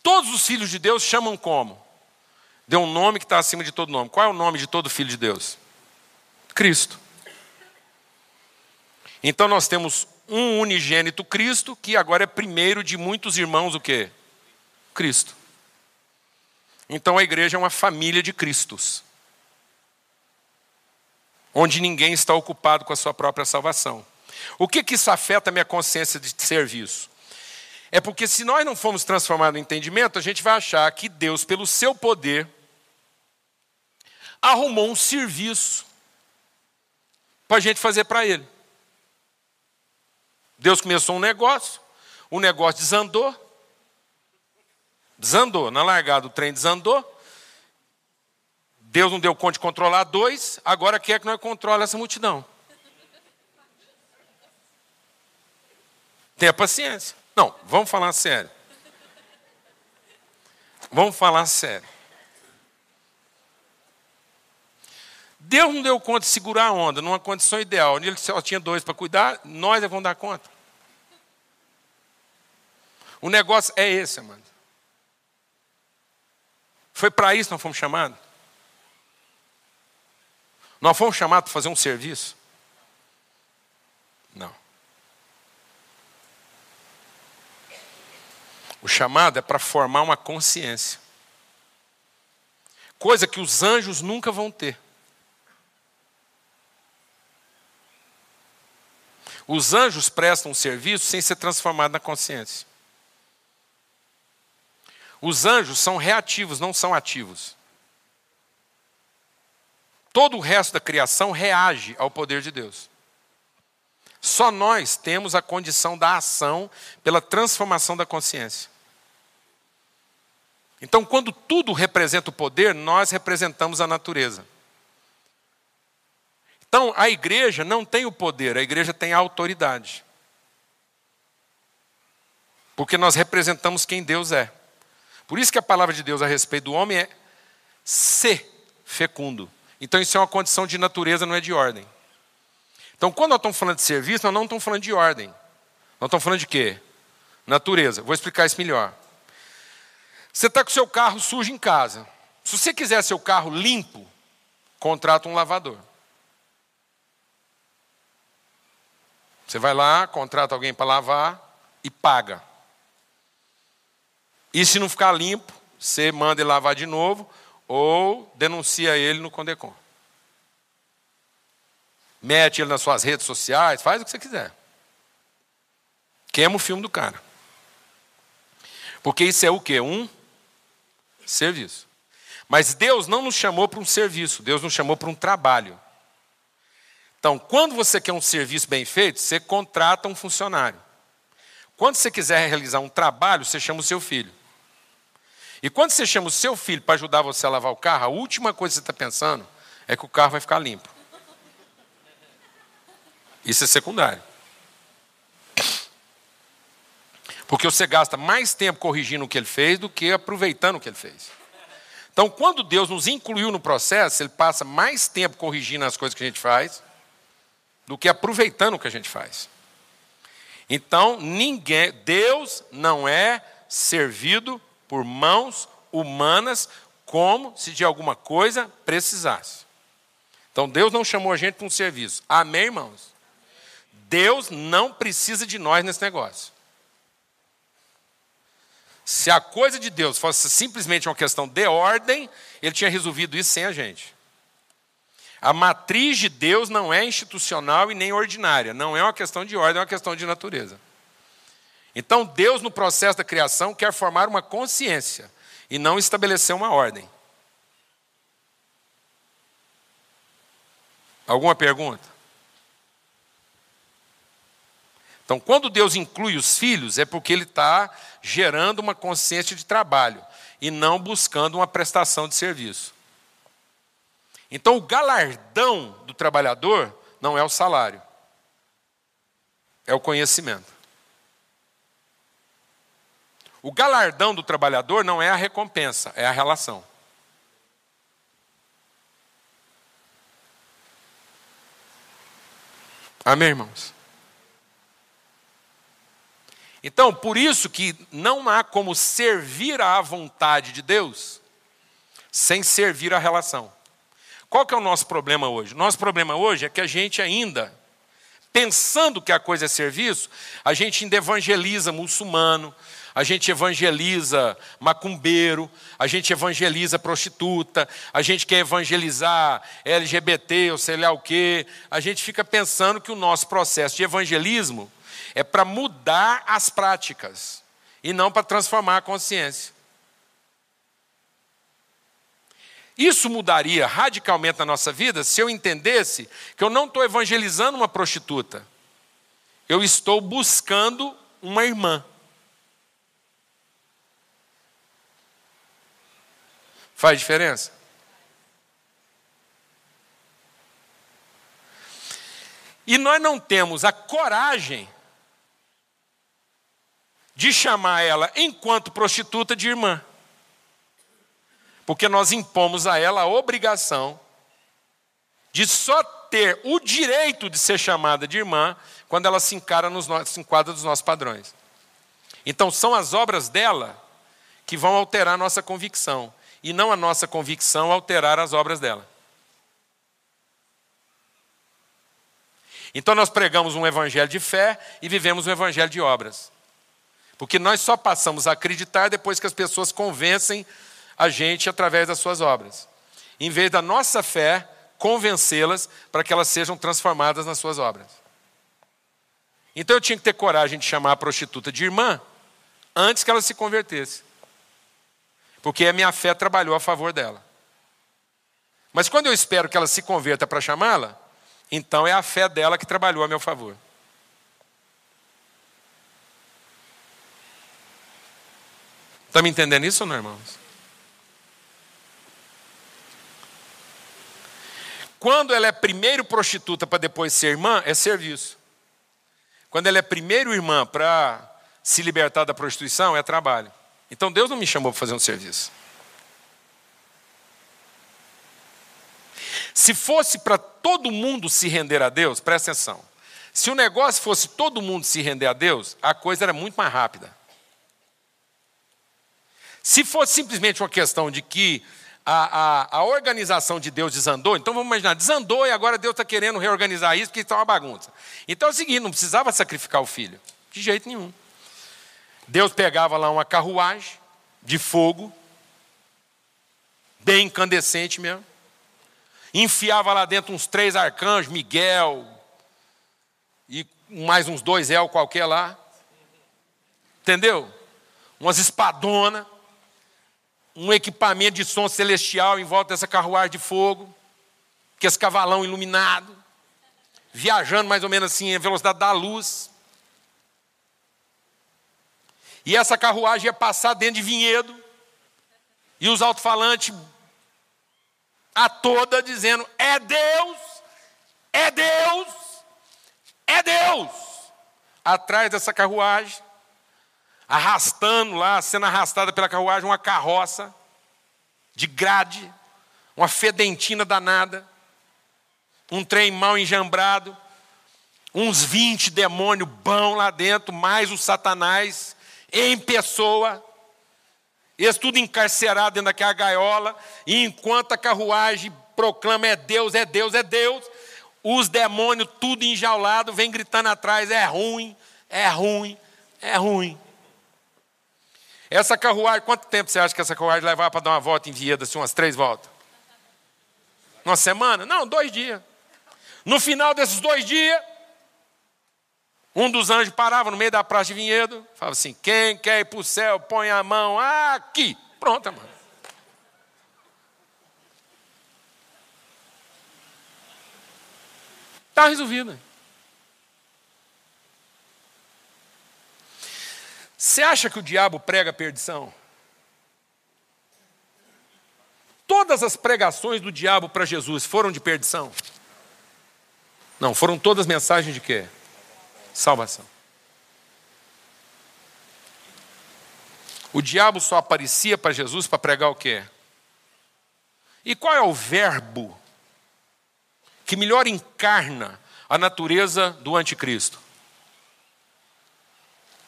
Todos os filhos de Deus chamam como? Deu um nome que está acima de todo nome. Qual é o nome de todo filho de Deus? Cristo. Então nós temos um unigênito Cristo, que agora é primeiro de muitos irmãos, o quê? Cristo. Então a igreja é uma família de Cristos. Onde ninguém está ocupado com a sua própria salvação. O que, que isso afeta a minha consciência de serviço? É porque se nós não formos transformados no entendimento, a gente vai achar que Deus, pelo seu poder, arrumou um serviço para a gente fazer para Ele. Deus começou um negócio, o negócio desandou, desandou, na largada o trem desandou, Deus não deu conta de controlar dois, agora quer que nós controle essa multidão. Tenha paciência. Não, vamos falar sério. Vamos falar sério. Deus não deu conta de segurar a onda numa condição ideal, onde ele só tinha dois para cuidar, nós é vamos dar conta. O negócio é esse, amado. Foi para isso que nós fomos chamados. Nós fomos chamados para fazer um serviço? O chamado é para formar uma consciência. Coisa que os anjos nunca vão ter. Os anjos prestam serviço sem ser transformado na consciência. Os anjos são reativos, não são ativos. Todo o resto da criação reage ao poder de Deus. Só nós temos a condição da ação pela transformação da consciência. Então, quando tudo representa o poder, nós representamos a natureza. Então, a igreja não tem o poder, a igreja tem a autoridade. Porque nós representamos quem Deus é. Por isso que a palavra de Deus a respeito do homem é ser fecundo. Então, isso é uma condição de natureza, não é de ordem. Então, quando nós estamos falando de serviço, nós não estamos falando de ordem. Nós estamos falando de quê? Natureza. Vou explicar isso melhor. Você está com seu carro sujo em casa. Se você quiser seu carro limpo, contrata um lavador. Você vai lá, contrata alguém para lavar e paga. E se não ficar limpo, você manda ele lavar de novo ou denuncia ele no Condecom. Mete ele nas suas redes sociais, faz o que você quiser. Queima o filme do cara. Porque isso é o que? Um serviço. Mas Deus não nos chamou para um serviço, Deus nos chamou para um trabalho. Então, quando você quer um serviço bem feito, você contrata um funcionário. Quando você quiser realizar um trabalho, você chama o seu filho. E quando você chama o seu filho para ajudar você a lavar o carro, a última coisa que você está pensando é que o carro vai ficar limpo. Isso é secundário. Porque você gasta mais tempo corrigindo o que ele fez do que aproveitando o que ele fez. Então, quando Deus nos incluiu no processo, Ele passa mais tempo corrigindo as coisas que a gente faz do que aproveitando o que a gente faz. Então, ninguém, Deus não é servido por mãos humanas como se de alguma coisa precisasse. Então, Deus não chamou a gente para um serviço. Amém, irmãos? Deus não precisa de nós nesse negócio. Se a coisa de Deus fosse simplesmente uma questão de ordem, Ele tinha resolvido isso sem a gente. A matriz de Deus não é institucional e nem ordinária, não é uma questão de ordem, é uma questão de natureza. Então, Deus, no processo da criação, quer formar uma consciência e não estabelecer uma ordem. Alguma pergunta? Então, quando Deus inclui os filhos, é porque Ele está gerando uma consciência de trabalho. e não buscando uma prestação de serviço. Então, o galardão do trabalhador não é o salário, é o conhecimento. O galardão do trabalhador não é a recompensa, é a relação. Amém, irmãos? Então, por isso que não há como servir à vontade de Deus sem servir à relação. Qual que é o nosso problema hoje? Nosso problema hoje é que a gente ainda, pensando que a coisa é serviço, a gente ainda evangeliza muçulmano, a gente evangeliza macumbeiro, a gente evangeliza prostituta, a gente quer evangelizar LGBT ou sei lá o quê. A gente fica pensando que o nosso processo de evangelismo é para mudar as práticas e não para transformar a consciência. Isso mudaria radicalmente na nossa vida se eu entendesse que eu não estou evangelizando uma prostituta, eu estou buscando uma irmã. Faz diferença? E nós não temos a coragem de chamar ela, enquanto prostituta, de irmã. Porque nós impomos a ela a obrigação de só ter o direito de ser chamada de irmã quando ela se, encara nos, se enquadra dos nossos padrões. Então, são as obras dela que vão alterar a nossa convicção, e não a nossa convicção alterar as obras dela. Então, nós pregamos um evangelho de fé e vivemos um evangelho de obras. Porque nós só passamos a acreditar depois que as pessoas convencem a gente através das suas obras. Em vez da nossa fé convencê-las para que elas sejam transformadas nas suas obras. Então eu tinha que ter coragem de chamar a prostituta de irmã antes que ela se convertesse. Porque a minha fé trabalhou a favor dela. Mas quando eu espero que ela se converta para chamá-la, então é a fé dela que trabalhou a meu favor. Está me entendendo isso, não, irmãos? Quando ela é primeiro prostituta para depois ser irmã, é serviço. Quando ela é primeiro irmã para se libertar da prostituição, é trabalho. Então Deus não me chamou para fazer um serviço. Se fosse para todo mundo se render a Deus, presta atenção. Se o negócio fosse todo mundo se render a Deus, a coisa era muito mais rápida. Se fosse simplesmente uma questão de que a, a, a organização de Deus desandou, então vamos imaginar, desandou e agora Deus está querendo reorganizar isso porque está uma bagunça. Então é o seguinte: não precisava sacrificar o filho, de jeito nenhum. Deus pegava lá uma carruagem de fogo, bem incandescente mesmo, enfiava lá dentro uns três arcanjos, Miguel, e mais uns dois El qualquer lá, entendeu? Umas espadonas, um equipamento de som celestial em volta dessa carruagem de fogo, que esse cavalão iluminado, viajando mais ou menos assim, a velocidade da luz. E essa carruagem ia passar dentro de vinhedo, e os alto-falantes a toda dizendo: é Deus, é Deus, é Deus. Atrás dessa carruagem, arrastando lá, sendo arrastada pela carruagem, uma carroça de grade, uma fedentina danada, um trem mal enjambrado, uns 20 demônios bão lá dentro, mais o Satanás em pessoa. Eles tudo encarcerado dentro daquela gaiola, e enquanto a carruagem proclama é Deus, é Deus, é Deus, os demônios tudo enjaulado, vem gritando atrás, é ruim, é ruim, é ruim. Essa carruagem, quanto tempo você acha que essa carruagem levava para dar uma volta em Vieda, assim, umas três voltas? Uma semana? Não, dois dias. No final desses dois dias, um dos anjos parava no meio da praça de vinhedo, falava assim: quem quer ir para o céu, põe a mão aqui. Pronto, mano. Está resolvido. Você acha que o diabo prega perdição? todas as pregações do diabo para Jesus foram de perdição? Não, foram todas mensagens de quê? Salvação. O diabo só aparecia para Jesus para pregar o quê? E qual é o verbo que melhor encarna a natureza do anticristo?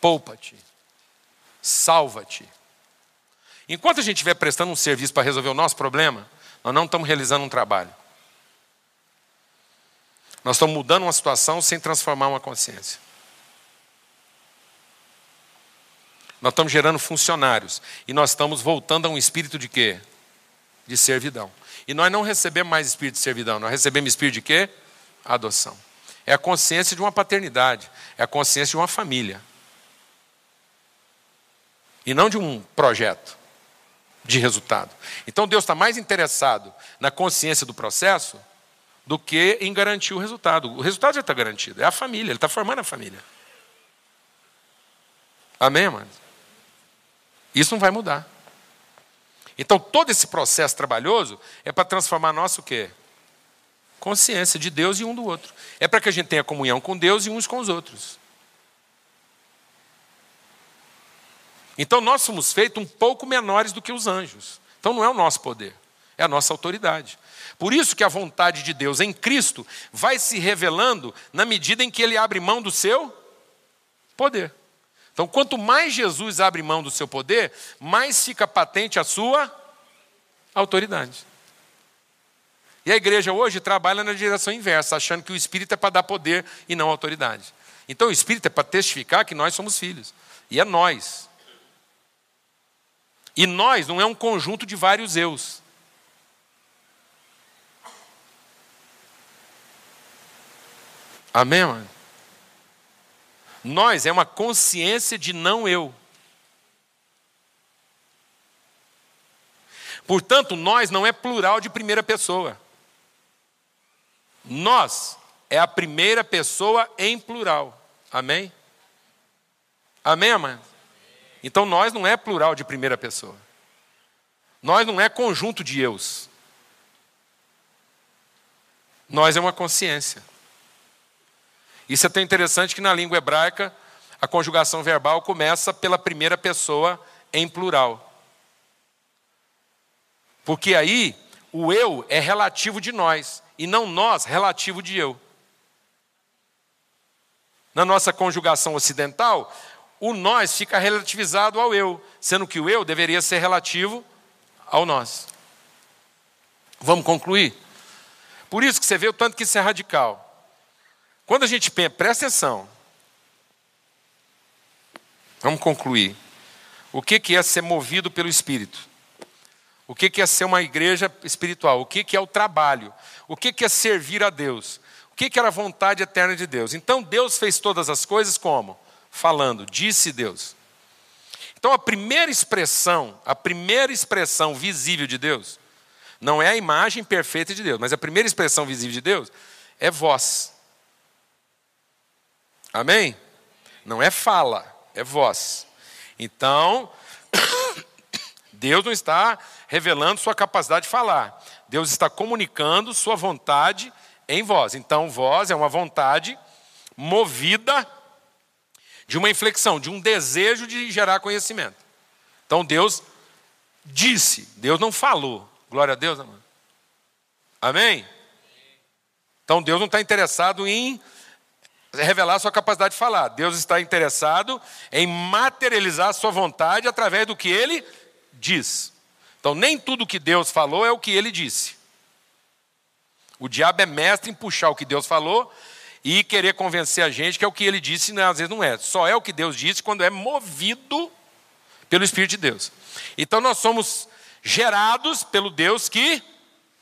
Poupa-te, salva-te. Enquanto a gente estiver prestando um serviço para resolver o nosso problema, nós não estamos realizando um trabalho. Nós estamos mudando uma situação sem transformar uma consciência. Nós estamos gerando funcionários. E nós estamos voltando a um espírito de quê? De servidão. E nós não recebemos mais espírito de servidão, nós recebemos espírito de quê? Adoção. É a consciência de uma paternidade, é a consciência de uma família. E não de um projeto de resultado. Então Deus está mais interessado na consciência do processo do que em garantir o resultado. O resultado já está garantido, é a família, Ele está formando a família. Amém, mano? Isso não vai mudar. Então todo esse processo trabalhoso é para transformar nosso quê? Consciência de Deus e um do outro. É para que a gente tenha comunhão com Deus e uns com os outros. Então nós somos feitos um pouco menores do que os anjos. Então não é o nosso poder, é a nossa autoridade. Por isso que a vontade de Deus em Cristo vai se revelando na medida em que ele abre mão do seu poder. Então, quanto mais Jesus abre mão do seu poder, mais fica patente a sua autoridade. E a igreja hoje trabalha na direção inversa, achando que o Espírito é para dar poder e não autoridade. Então, o Espírito é para testificar que nós somos filhos. E é nós. E nós não é um conjunto de vários eus. Amém, mano? Nós é uma consciência de não eu. Portanto, nós não é plural de primeira pessoa. Nós é a primeira pessoa em plural. Amém? Amém, amém? Então nós não é plural de primeira pessoa. Nós não é conjunto de eus. Nós é uma consciência. Isso é tão interessante que na língua hebraica a conjugação verbal começa pela primeira pessoa em plural. Porque aí o eu é relativo de nós e não nós relativo de eu. Na nossa conjugação ocidental, o nós fica relativizado ao eu, sendo que o eu deveria ser relativo ao nós. Vamos concluir? Por isso que você vê o tanto que isso é radical. Quando a gente pensa, presta atenção. Vamos concluir. O que é ser movido pelo Espírito? O que é ser uma igreja espiritual? O que é o trabalho? O que é servir a Deus? O que era a vontade eterna de Deus? Então Deus fez todas as coisas como? Falando, disse Deus. Então a primeira expressão, a primeira expressão visível de Deus, não é a imagem perfeita de Deus, mas a primeira expressão visível de Deus é voz. Amém? Não é fala, é voz. Então, (coughs) Deus não está revelando sua capacidade de falar. Deus está comunicando sua vontade em voz. Então, voz é uma vontade movida de uma inflexão, de um desejo de gerar conhecimento. Então, Deus disse, Deus não falou. Glória a Deus, amado. Amém? Então, Deus não está interessado em revelar sua capacidade de falar. Deus está interessado em materializar sua vontade através do que ele diz. Então, nem tudo que Deus falou é o que ele disse. O diabo é mestre em puxar o que Deus falou e querer convencer a gente que é o que ele disse, e às vezes não é. Só é o que Deus disse quando é movido pelo Espírito de Deus. Então, nós somos gerados pelo Deus que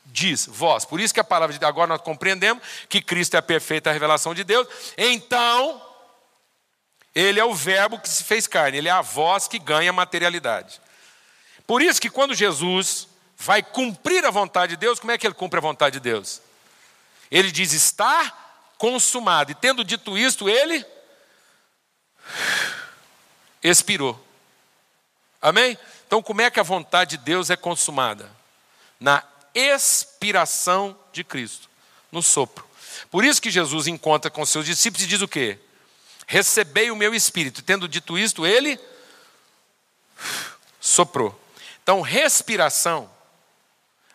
diz, vós. Por isso que a palavra de agora nós compreendemos que Cristo é a perfeita revelação de Deus. Então, ele é o verbo que se fez carne, ele é a voz que ganha materialidade. Por isso que quando Jesus vai cumprir a vontade de Deus, como é que ele cumpre a vontade de Deus? Ele diz: está consumado. E tendo dito isto, ele expirou. Amém? Então, como é que a vontade de Deus é consumada? na expiração de Cristo, no sopro. Por isso que Jesus encontra com seus discípulos e diz o quê? Recebei o meu espírito. Tendo dito isto, ele soprou. Então, respiração,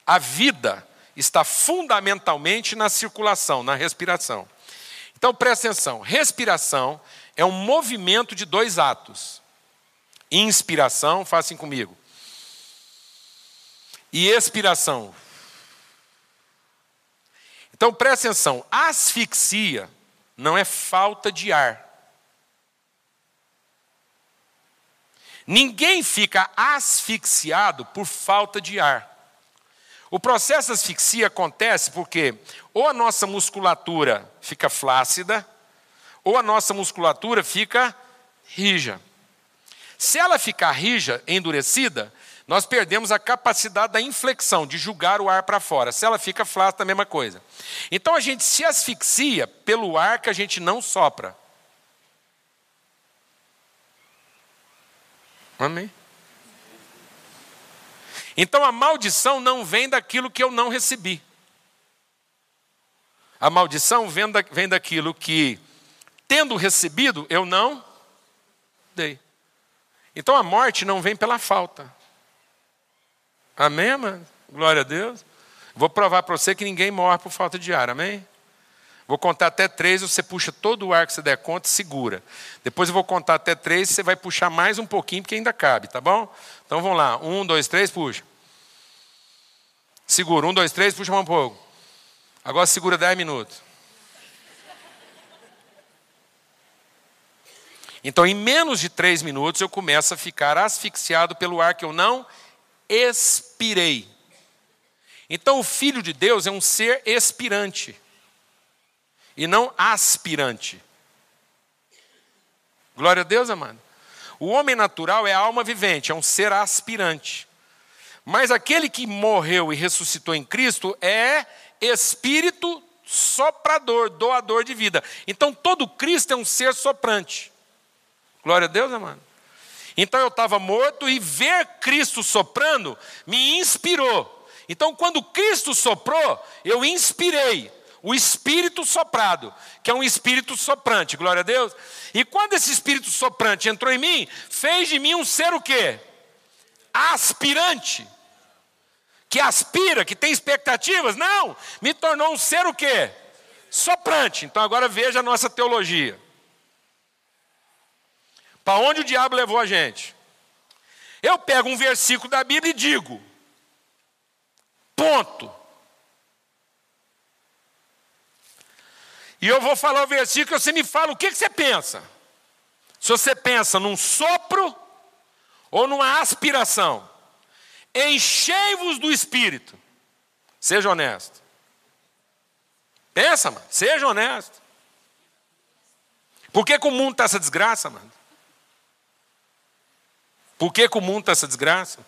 a vida está fundamentalmente na circulação, na respiração. Então, presta atenção: respiração é um movimento de dois atos. Inspiração, façam comigo. E expiração. Então presta atenção: asfixia não é falta de ar. Ninguém fica asfixiado por falta de ar. O processo asfixia acontece porque ou a nossa musculatura fica flácida, ou a nossa musculatura fica rija. Se ela ficar rija, endurecida, nós perdemos a capacidade da inflexão, de jogar o ar para fora. Se ela fica flácida, a mesma coisa. Então a gente se asfixia pelo ar que a gente não sopra. Amém? Então a maldição não vem daquilo que eu não recebi. A maldição vem, da, vem daquilo que, tendo recebido, eu não dei. Então a morte não vem pela falta. Amém, mano? Glória a Deus. Vou provar para você que ninguém morre por falta de ar, amém? Vou contar até três, você puxa todo o ar que você der conta e segura. Depois eu vou contar até três, você vai puxar mais um pouquinho, porque ainda cabe, tá bom? Então vamos lá. Um, dois, três, puxa. Segura. Um, dois, três, puxa mais um pouco. Agora segura dez minutos. Então, em menos de três minutos, eu começo a ficar asfixiado pelo ar que eu não expirei. Então, o Filho de Deus é um ser expirante e não aspirante. Glória a Deus, amado. O homem natural é alma vivente, é um ser aspirante. Mas aquele que morreu e ressuscitou em Cristo é espírito soprador, doador de vida. Então todo Cristo é um ser soprante. Glória a Deus, amado. Então eu estava morto e ver Cristo soprando me inspirou. Então, quando Cristo soprou, eu inspirei o espírito soprado, que é um espírito soprante, glória a Deus. E quando esse espírito soprante entrou em mim, fez de mim um ser o quê? Aspirante. Que aspira, que tem expectativas? Não, me tornou um ser o quê? Soprante. Então agora veja a nossa teologia. Para onde o diabo levou a gente? Eu pego um versículo da Bíblia e digo: ponto. E eu vou falar o versículo, você me fala o que, que você pensa. Se você pensa num sopro ou numa aspiração, enchei-vos do Espírito. Seja honesto. Pensa, mano, seja honesto. Por que, que o mundo está essa desgraça, mano? Por que, que o mundo está essa desgraça?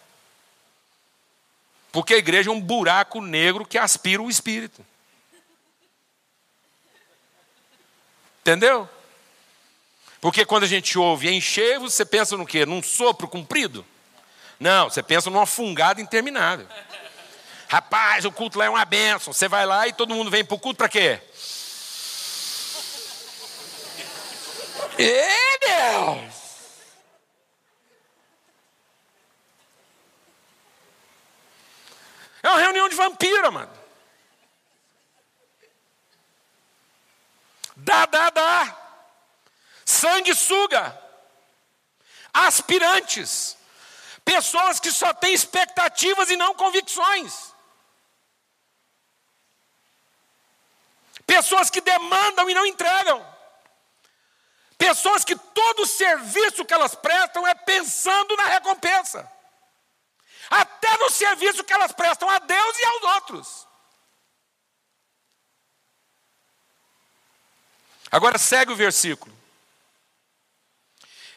Porque a igreja é um buraco negro que aspira o espírito. Entendeu? Porque quando a gente ouve encher, você pensa no quê? Num sopro comprido? Não, você pensa numa fungada interminável. Rapaz, o culto lá é uma benção. Você vai lá e todo mundo vem para o culto para quê? Ê, Deus! É uma reunião de vampira, mano. Dá, dá, dá. Sangue suga. Aspirantes. Pessoas que só têm expectativas e não convicções. Pessoas que demandam e não entregam. Pessoas que todo serviço que elas prestam é pensando na recompensa até no serviço que elas prestam a Deus e aos outros. Agora segue o versículo.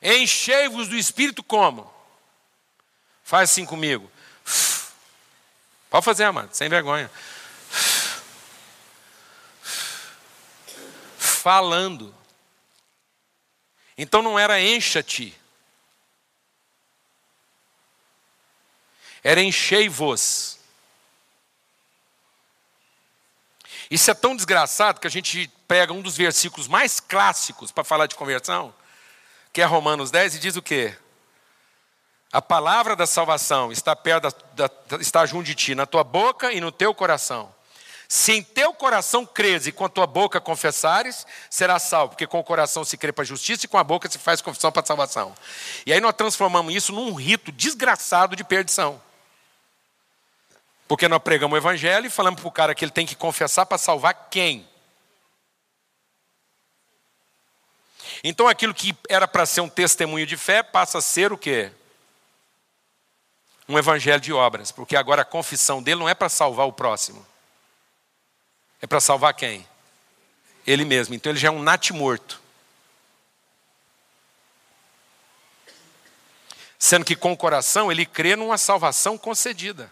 Enchei-vos do Espírito como? Faz assim comigo. Pode fazer, amado, sem vergonha. Falando. Então não era encha-te. era enchei-vos. Isso é tão desgraçado que a gente pega um dos versículos mais clássicos para falar de conversão, que é Romanos 10, e diz o quê? A palavra da salvação está perto da, da, está junto de ti, na tua boca e no teu coração. Se em teu coração creres e com a tua boca confessares, será salvo, porque com o coração se crê para a justiça e com a boca se faz confissão para a salvação. E aí nós transformamos isso num rito desgraçado de perdição. Porque nós pregamos o evangelho e falamos para o cara que ele tem que confessar para salvar quem? Então aquilo que era para ser um testemunho de fé passa a ser o quê? Um evangelho de obras, porque agora a confissão dele não é para salvar o próximo. É para salvar quem? Ele mesmo. Então ele já é um nat morto. Sendo que com o coração ele crê numa salvação concedida.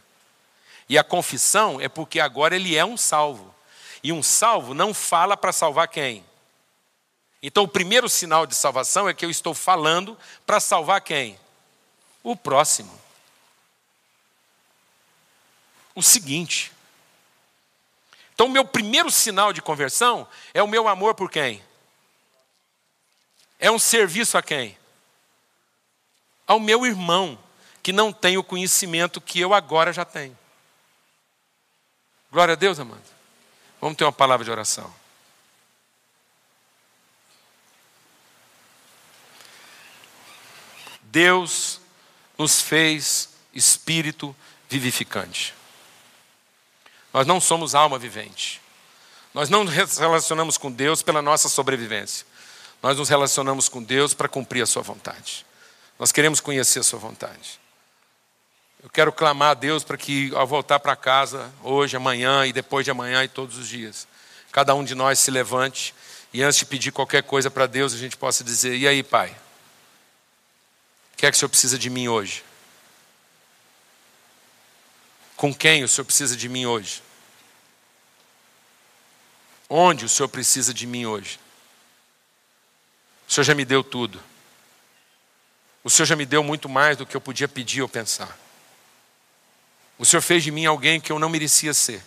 E a confissão é porque agora ele é um salvo. E um salvo não fala para salvar quem? Então o primeiro sinal de salvação é que eu estou falando para salvar quem? O próximo. O seguinte. Então o meu primeiro sinal de conversão é o meu amor por quem? É um serviço a quem? Ao meu irmão, que não tem o conhecimento que eu agora já tenho. Glória a Deus, amado. Vamos ter uma palavra de oração. Deus nos fez espírito vivificante. Nós não somos alma vivente. Nós não nos relacionamos com Deus pela nossa sobrevivência. Nós nos relacionamos com Deus para cumprir a Sua vontade. Nós queremos conhecer a Sua vontade. Eu quero clamar a Deus para que, ao voltar para casa, hoje, amanhã e depois de amanhã e todos os dias, cada um de nós se levante e antes de pedir qualquer coisa para Deus, a gente possa dizer: E aí, Pai? O que é que o Senhor precisa de mim hoje? Com quem o Senhor precisa de mim hoje? Onde o Senhor precisa de mim hoje? O Senhor já me deu tudo. O Senhor já me deu muito mais do que eu podia pedir ou pensar. O Senhor fez de mim alguém que eu não merecia ser.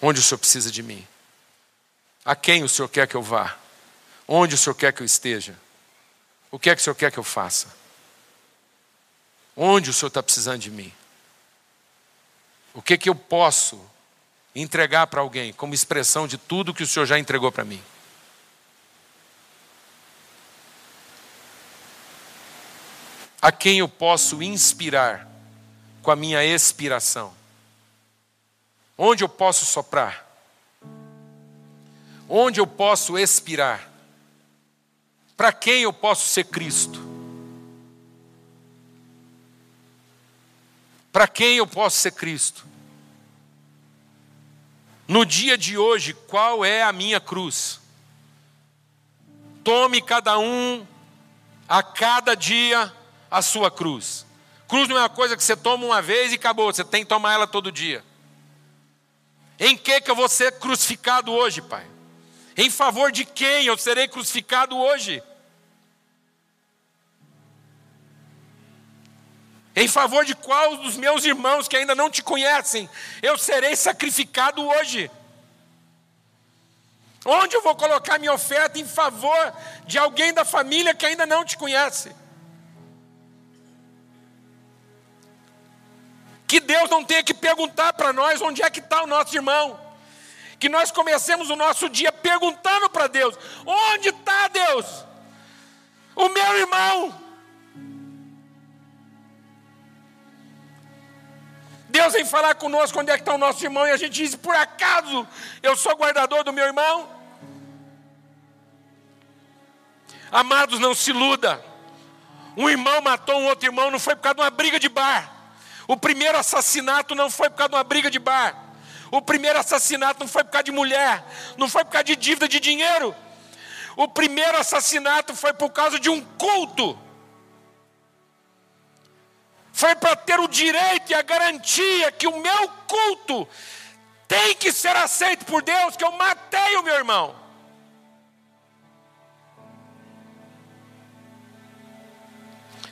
Onde o Senhor precisa de mim? A quem o Senhor quer que eu vá? Onde o Senhor quer que eu esteja? O que é que o Senhor quer que eu faça? Onde o Senhor está precisando de mim? O que, que eu posso entregar para alguém como expressão de tudo que o Senhor já entregou para mim? a quem eu posso inspirar com a minha expiração? Onde eu posso soprar? Onde eu posso expirar? Para quem eu posso ser Cristo? Para quem eu posso ser Cristo? No dia de hoje, qual é a minha cruz? Tome cada um, a cada dia, a sua cruz. Cruz não é uma coisa que você toma uma vez e acabou, você tem que tomar ela todo dia. Em que que eu vou ser crucificado hoje, Pai? Em favor de quem eu serei crucificado hoje? Em favor de qual dos meus irmãos que ainda não te conhecem, eu serei sacrificado hoje? Onde eu vou colocar minha oferta em favor de alguém da família que ainda não te conhece? Que Deus não tenha que perguntar para nós onde é que está o nosso irmão. Que nós comecemos o nosso dia perguntando para Deus: onde está Deus? O meu irmão. Deus vem falar conosco onde é que está o nosso irmão e a gente diz: por acaso eu sou guardador do meu irmão? Amados, não se iluda. Um irmão matou um outro irmão, não foi por causa de uma briga de bar. O primeiro assassinato não foi por causa de uma briga de bar. O primeiro assassinato não foi por causa de mulher, não foi por causa de dívida de dinheiro. O primeiro assassinato foi por causa de um culto. Foi para ter o direito e a garantia que o meu culto tem que ser aceito por Deus, que eu matei o meu irmão.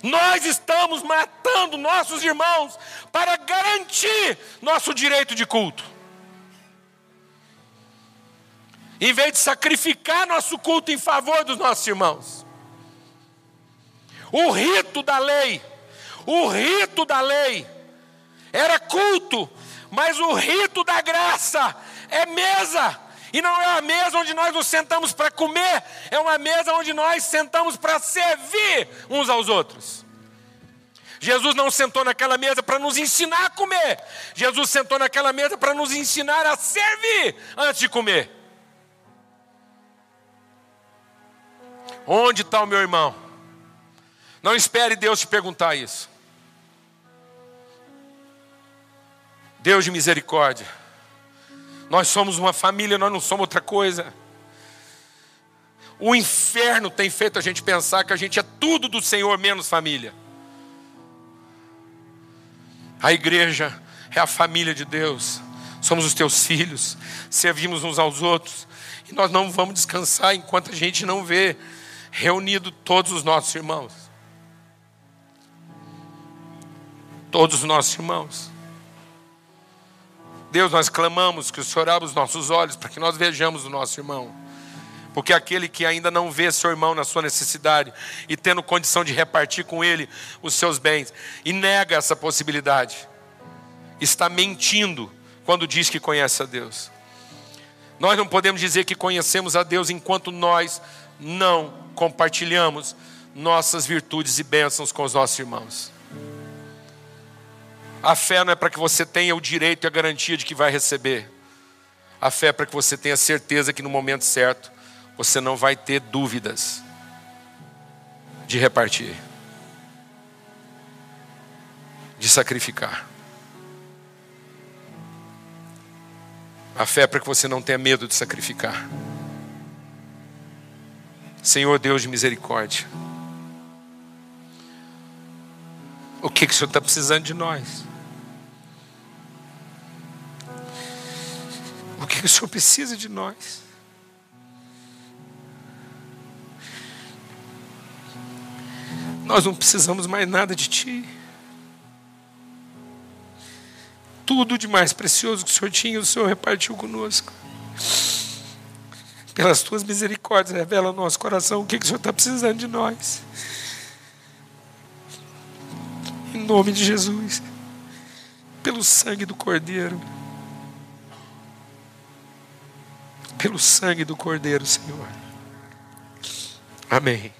Nós estamos matando nossos irmãos para garantir nosso direito de culto. Em vez de sacrificar nosso culto em favor dos nossos irmãos. O rito da lei, o rito da lei era culto, mas o rito da graça é mesa. E não é a mesa onde nós nos sentamos para comer, é uma mesa onde nós sentamos para servir uns aos outros. Jesus não sentou naquela mesa para nos ensinar a comer, Jesus sentou naquela mesa para nos ensinar a servir antes de comer. Onde está o meu irmão? Não espere Deus te perguntar isso. Deus de misericórdia. Nós somos uma família, nós não somos outra coisa. O inferno tem feito a gente pensar que a gente é tudo do Senhor menos família. A igreja é a família de Deus. Somos os teus filhos, servimos uns aos outros. E nós não vamos descansar enquanto a gente não vê reunido todos os nossos irmãos. Todos os nossos irmãos. Deus, nós clamamos que o Senhor abra os nossos olhos para que nós vejamos o nosso irmão. Porque aquele que ainda não vê seu irmão na sua necessidade e tendo condição de repartir com ele os seus bens e nega essa possibilidade, está mentindo quando diz que conhece a Deus. Nós não podemos dizer que conhecemos a Deus enquanto nós não compartilhamos nossas virtudes e bênçãos com os nossos irmãos. A fé não é para que você tenha o direito e a garantia de que vai receber. A fé é para que você tenha certeza que no momento certo você não vai ter dúvidas de repartir, de sacrificar. A fé é para que você não tenha medo de sacrificar. Senhor Deus de misericórdia. O que, que o Senhor está precisando de nós? O que o Senhor precisa de nós? Nós não precisamos mais nada de Ti. Tudo de mais precioso que o Senhor tinha, o Senhor repartiu conosco. Pelas Tuas misericórdias, revela no nosso coração o que, que o Senhor está precisando de nós. Em nome de Jesus. Pelo sangue do Cordeiro. Pelo sangue do Cordeiro, Senhor. Amém.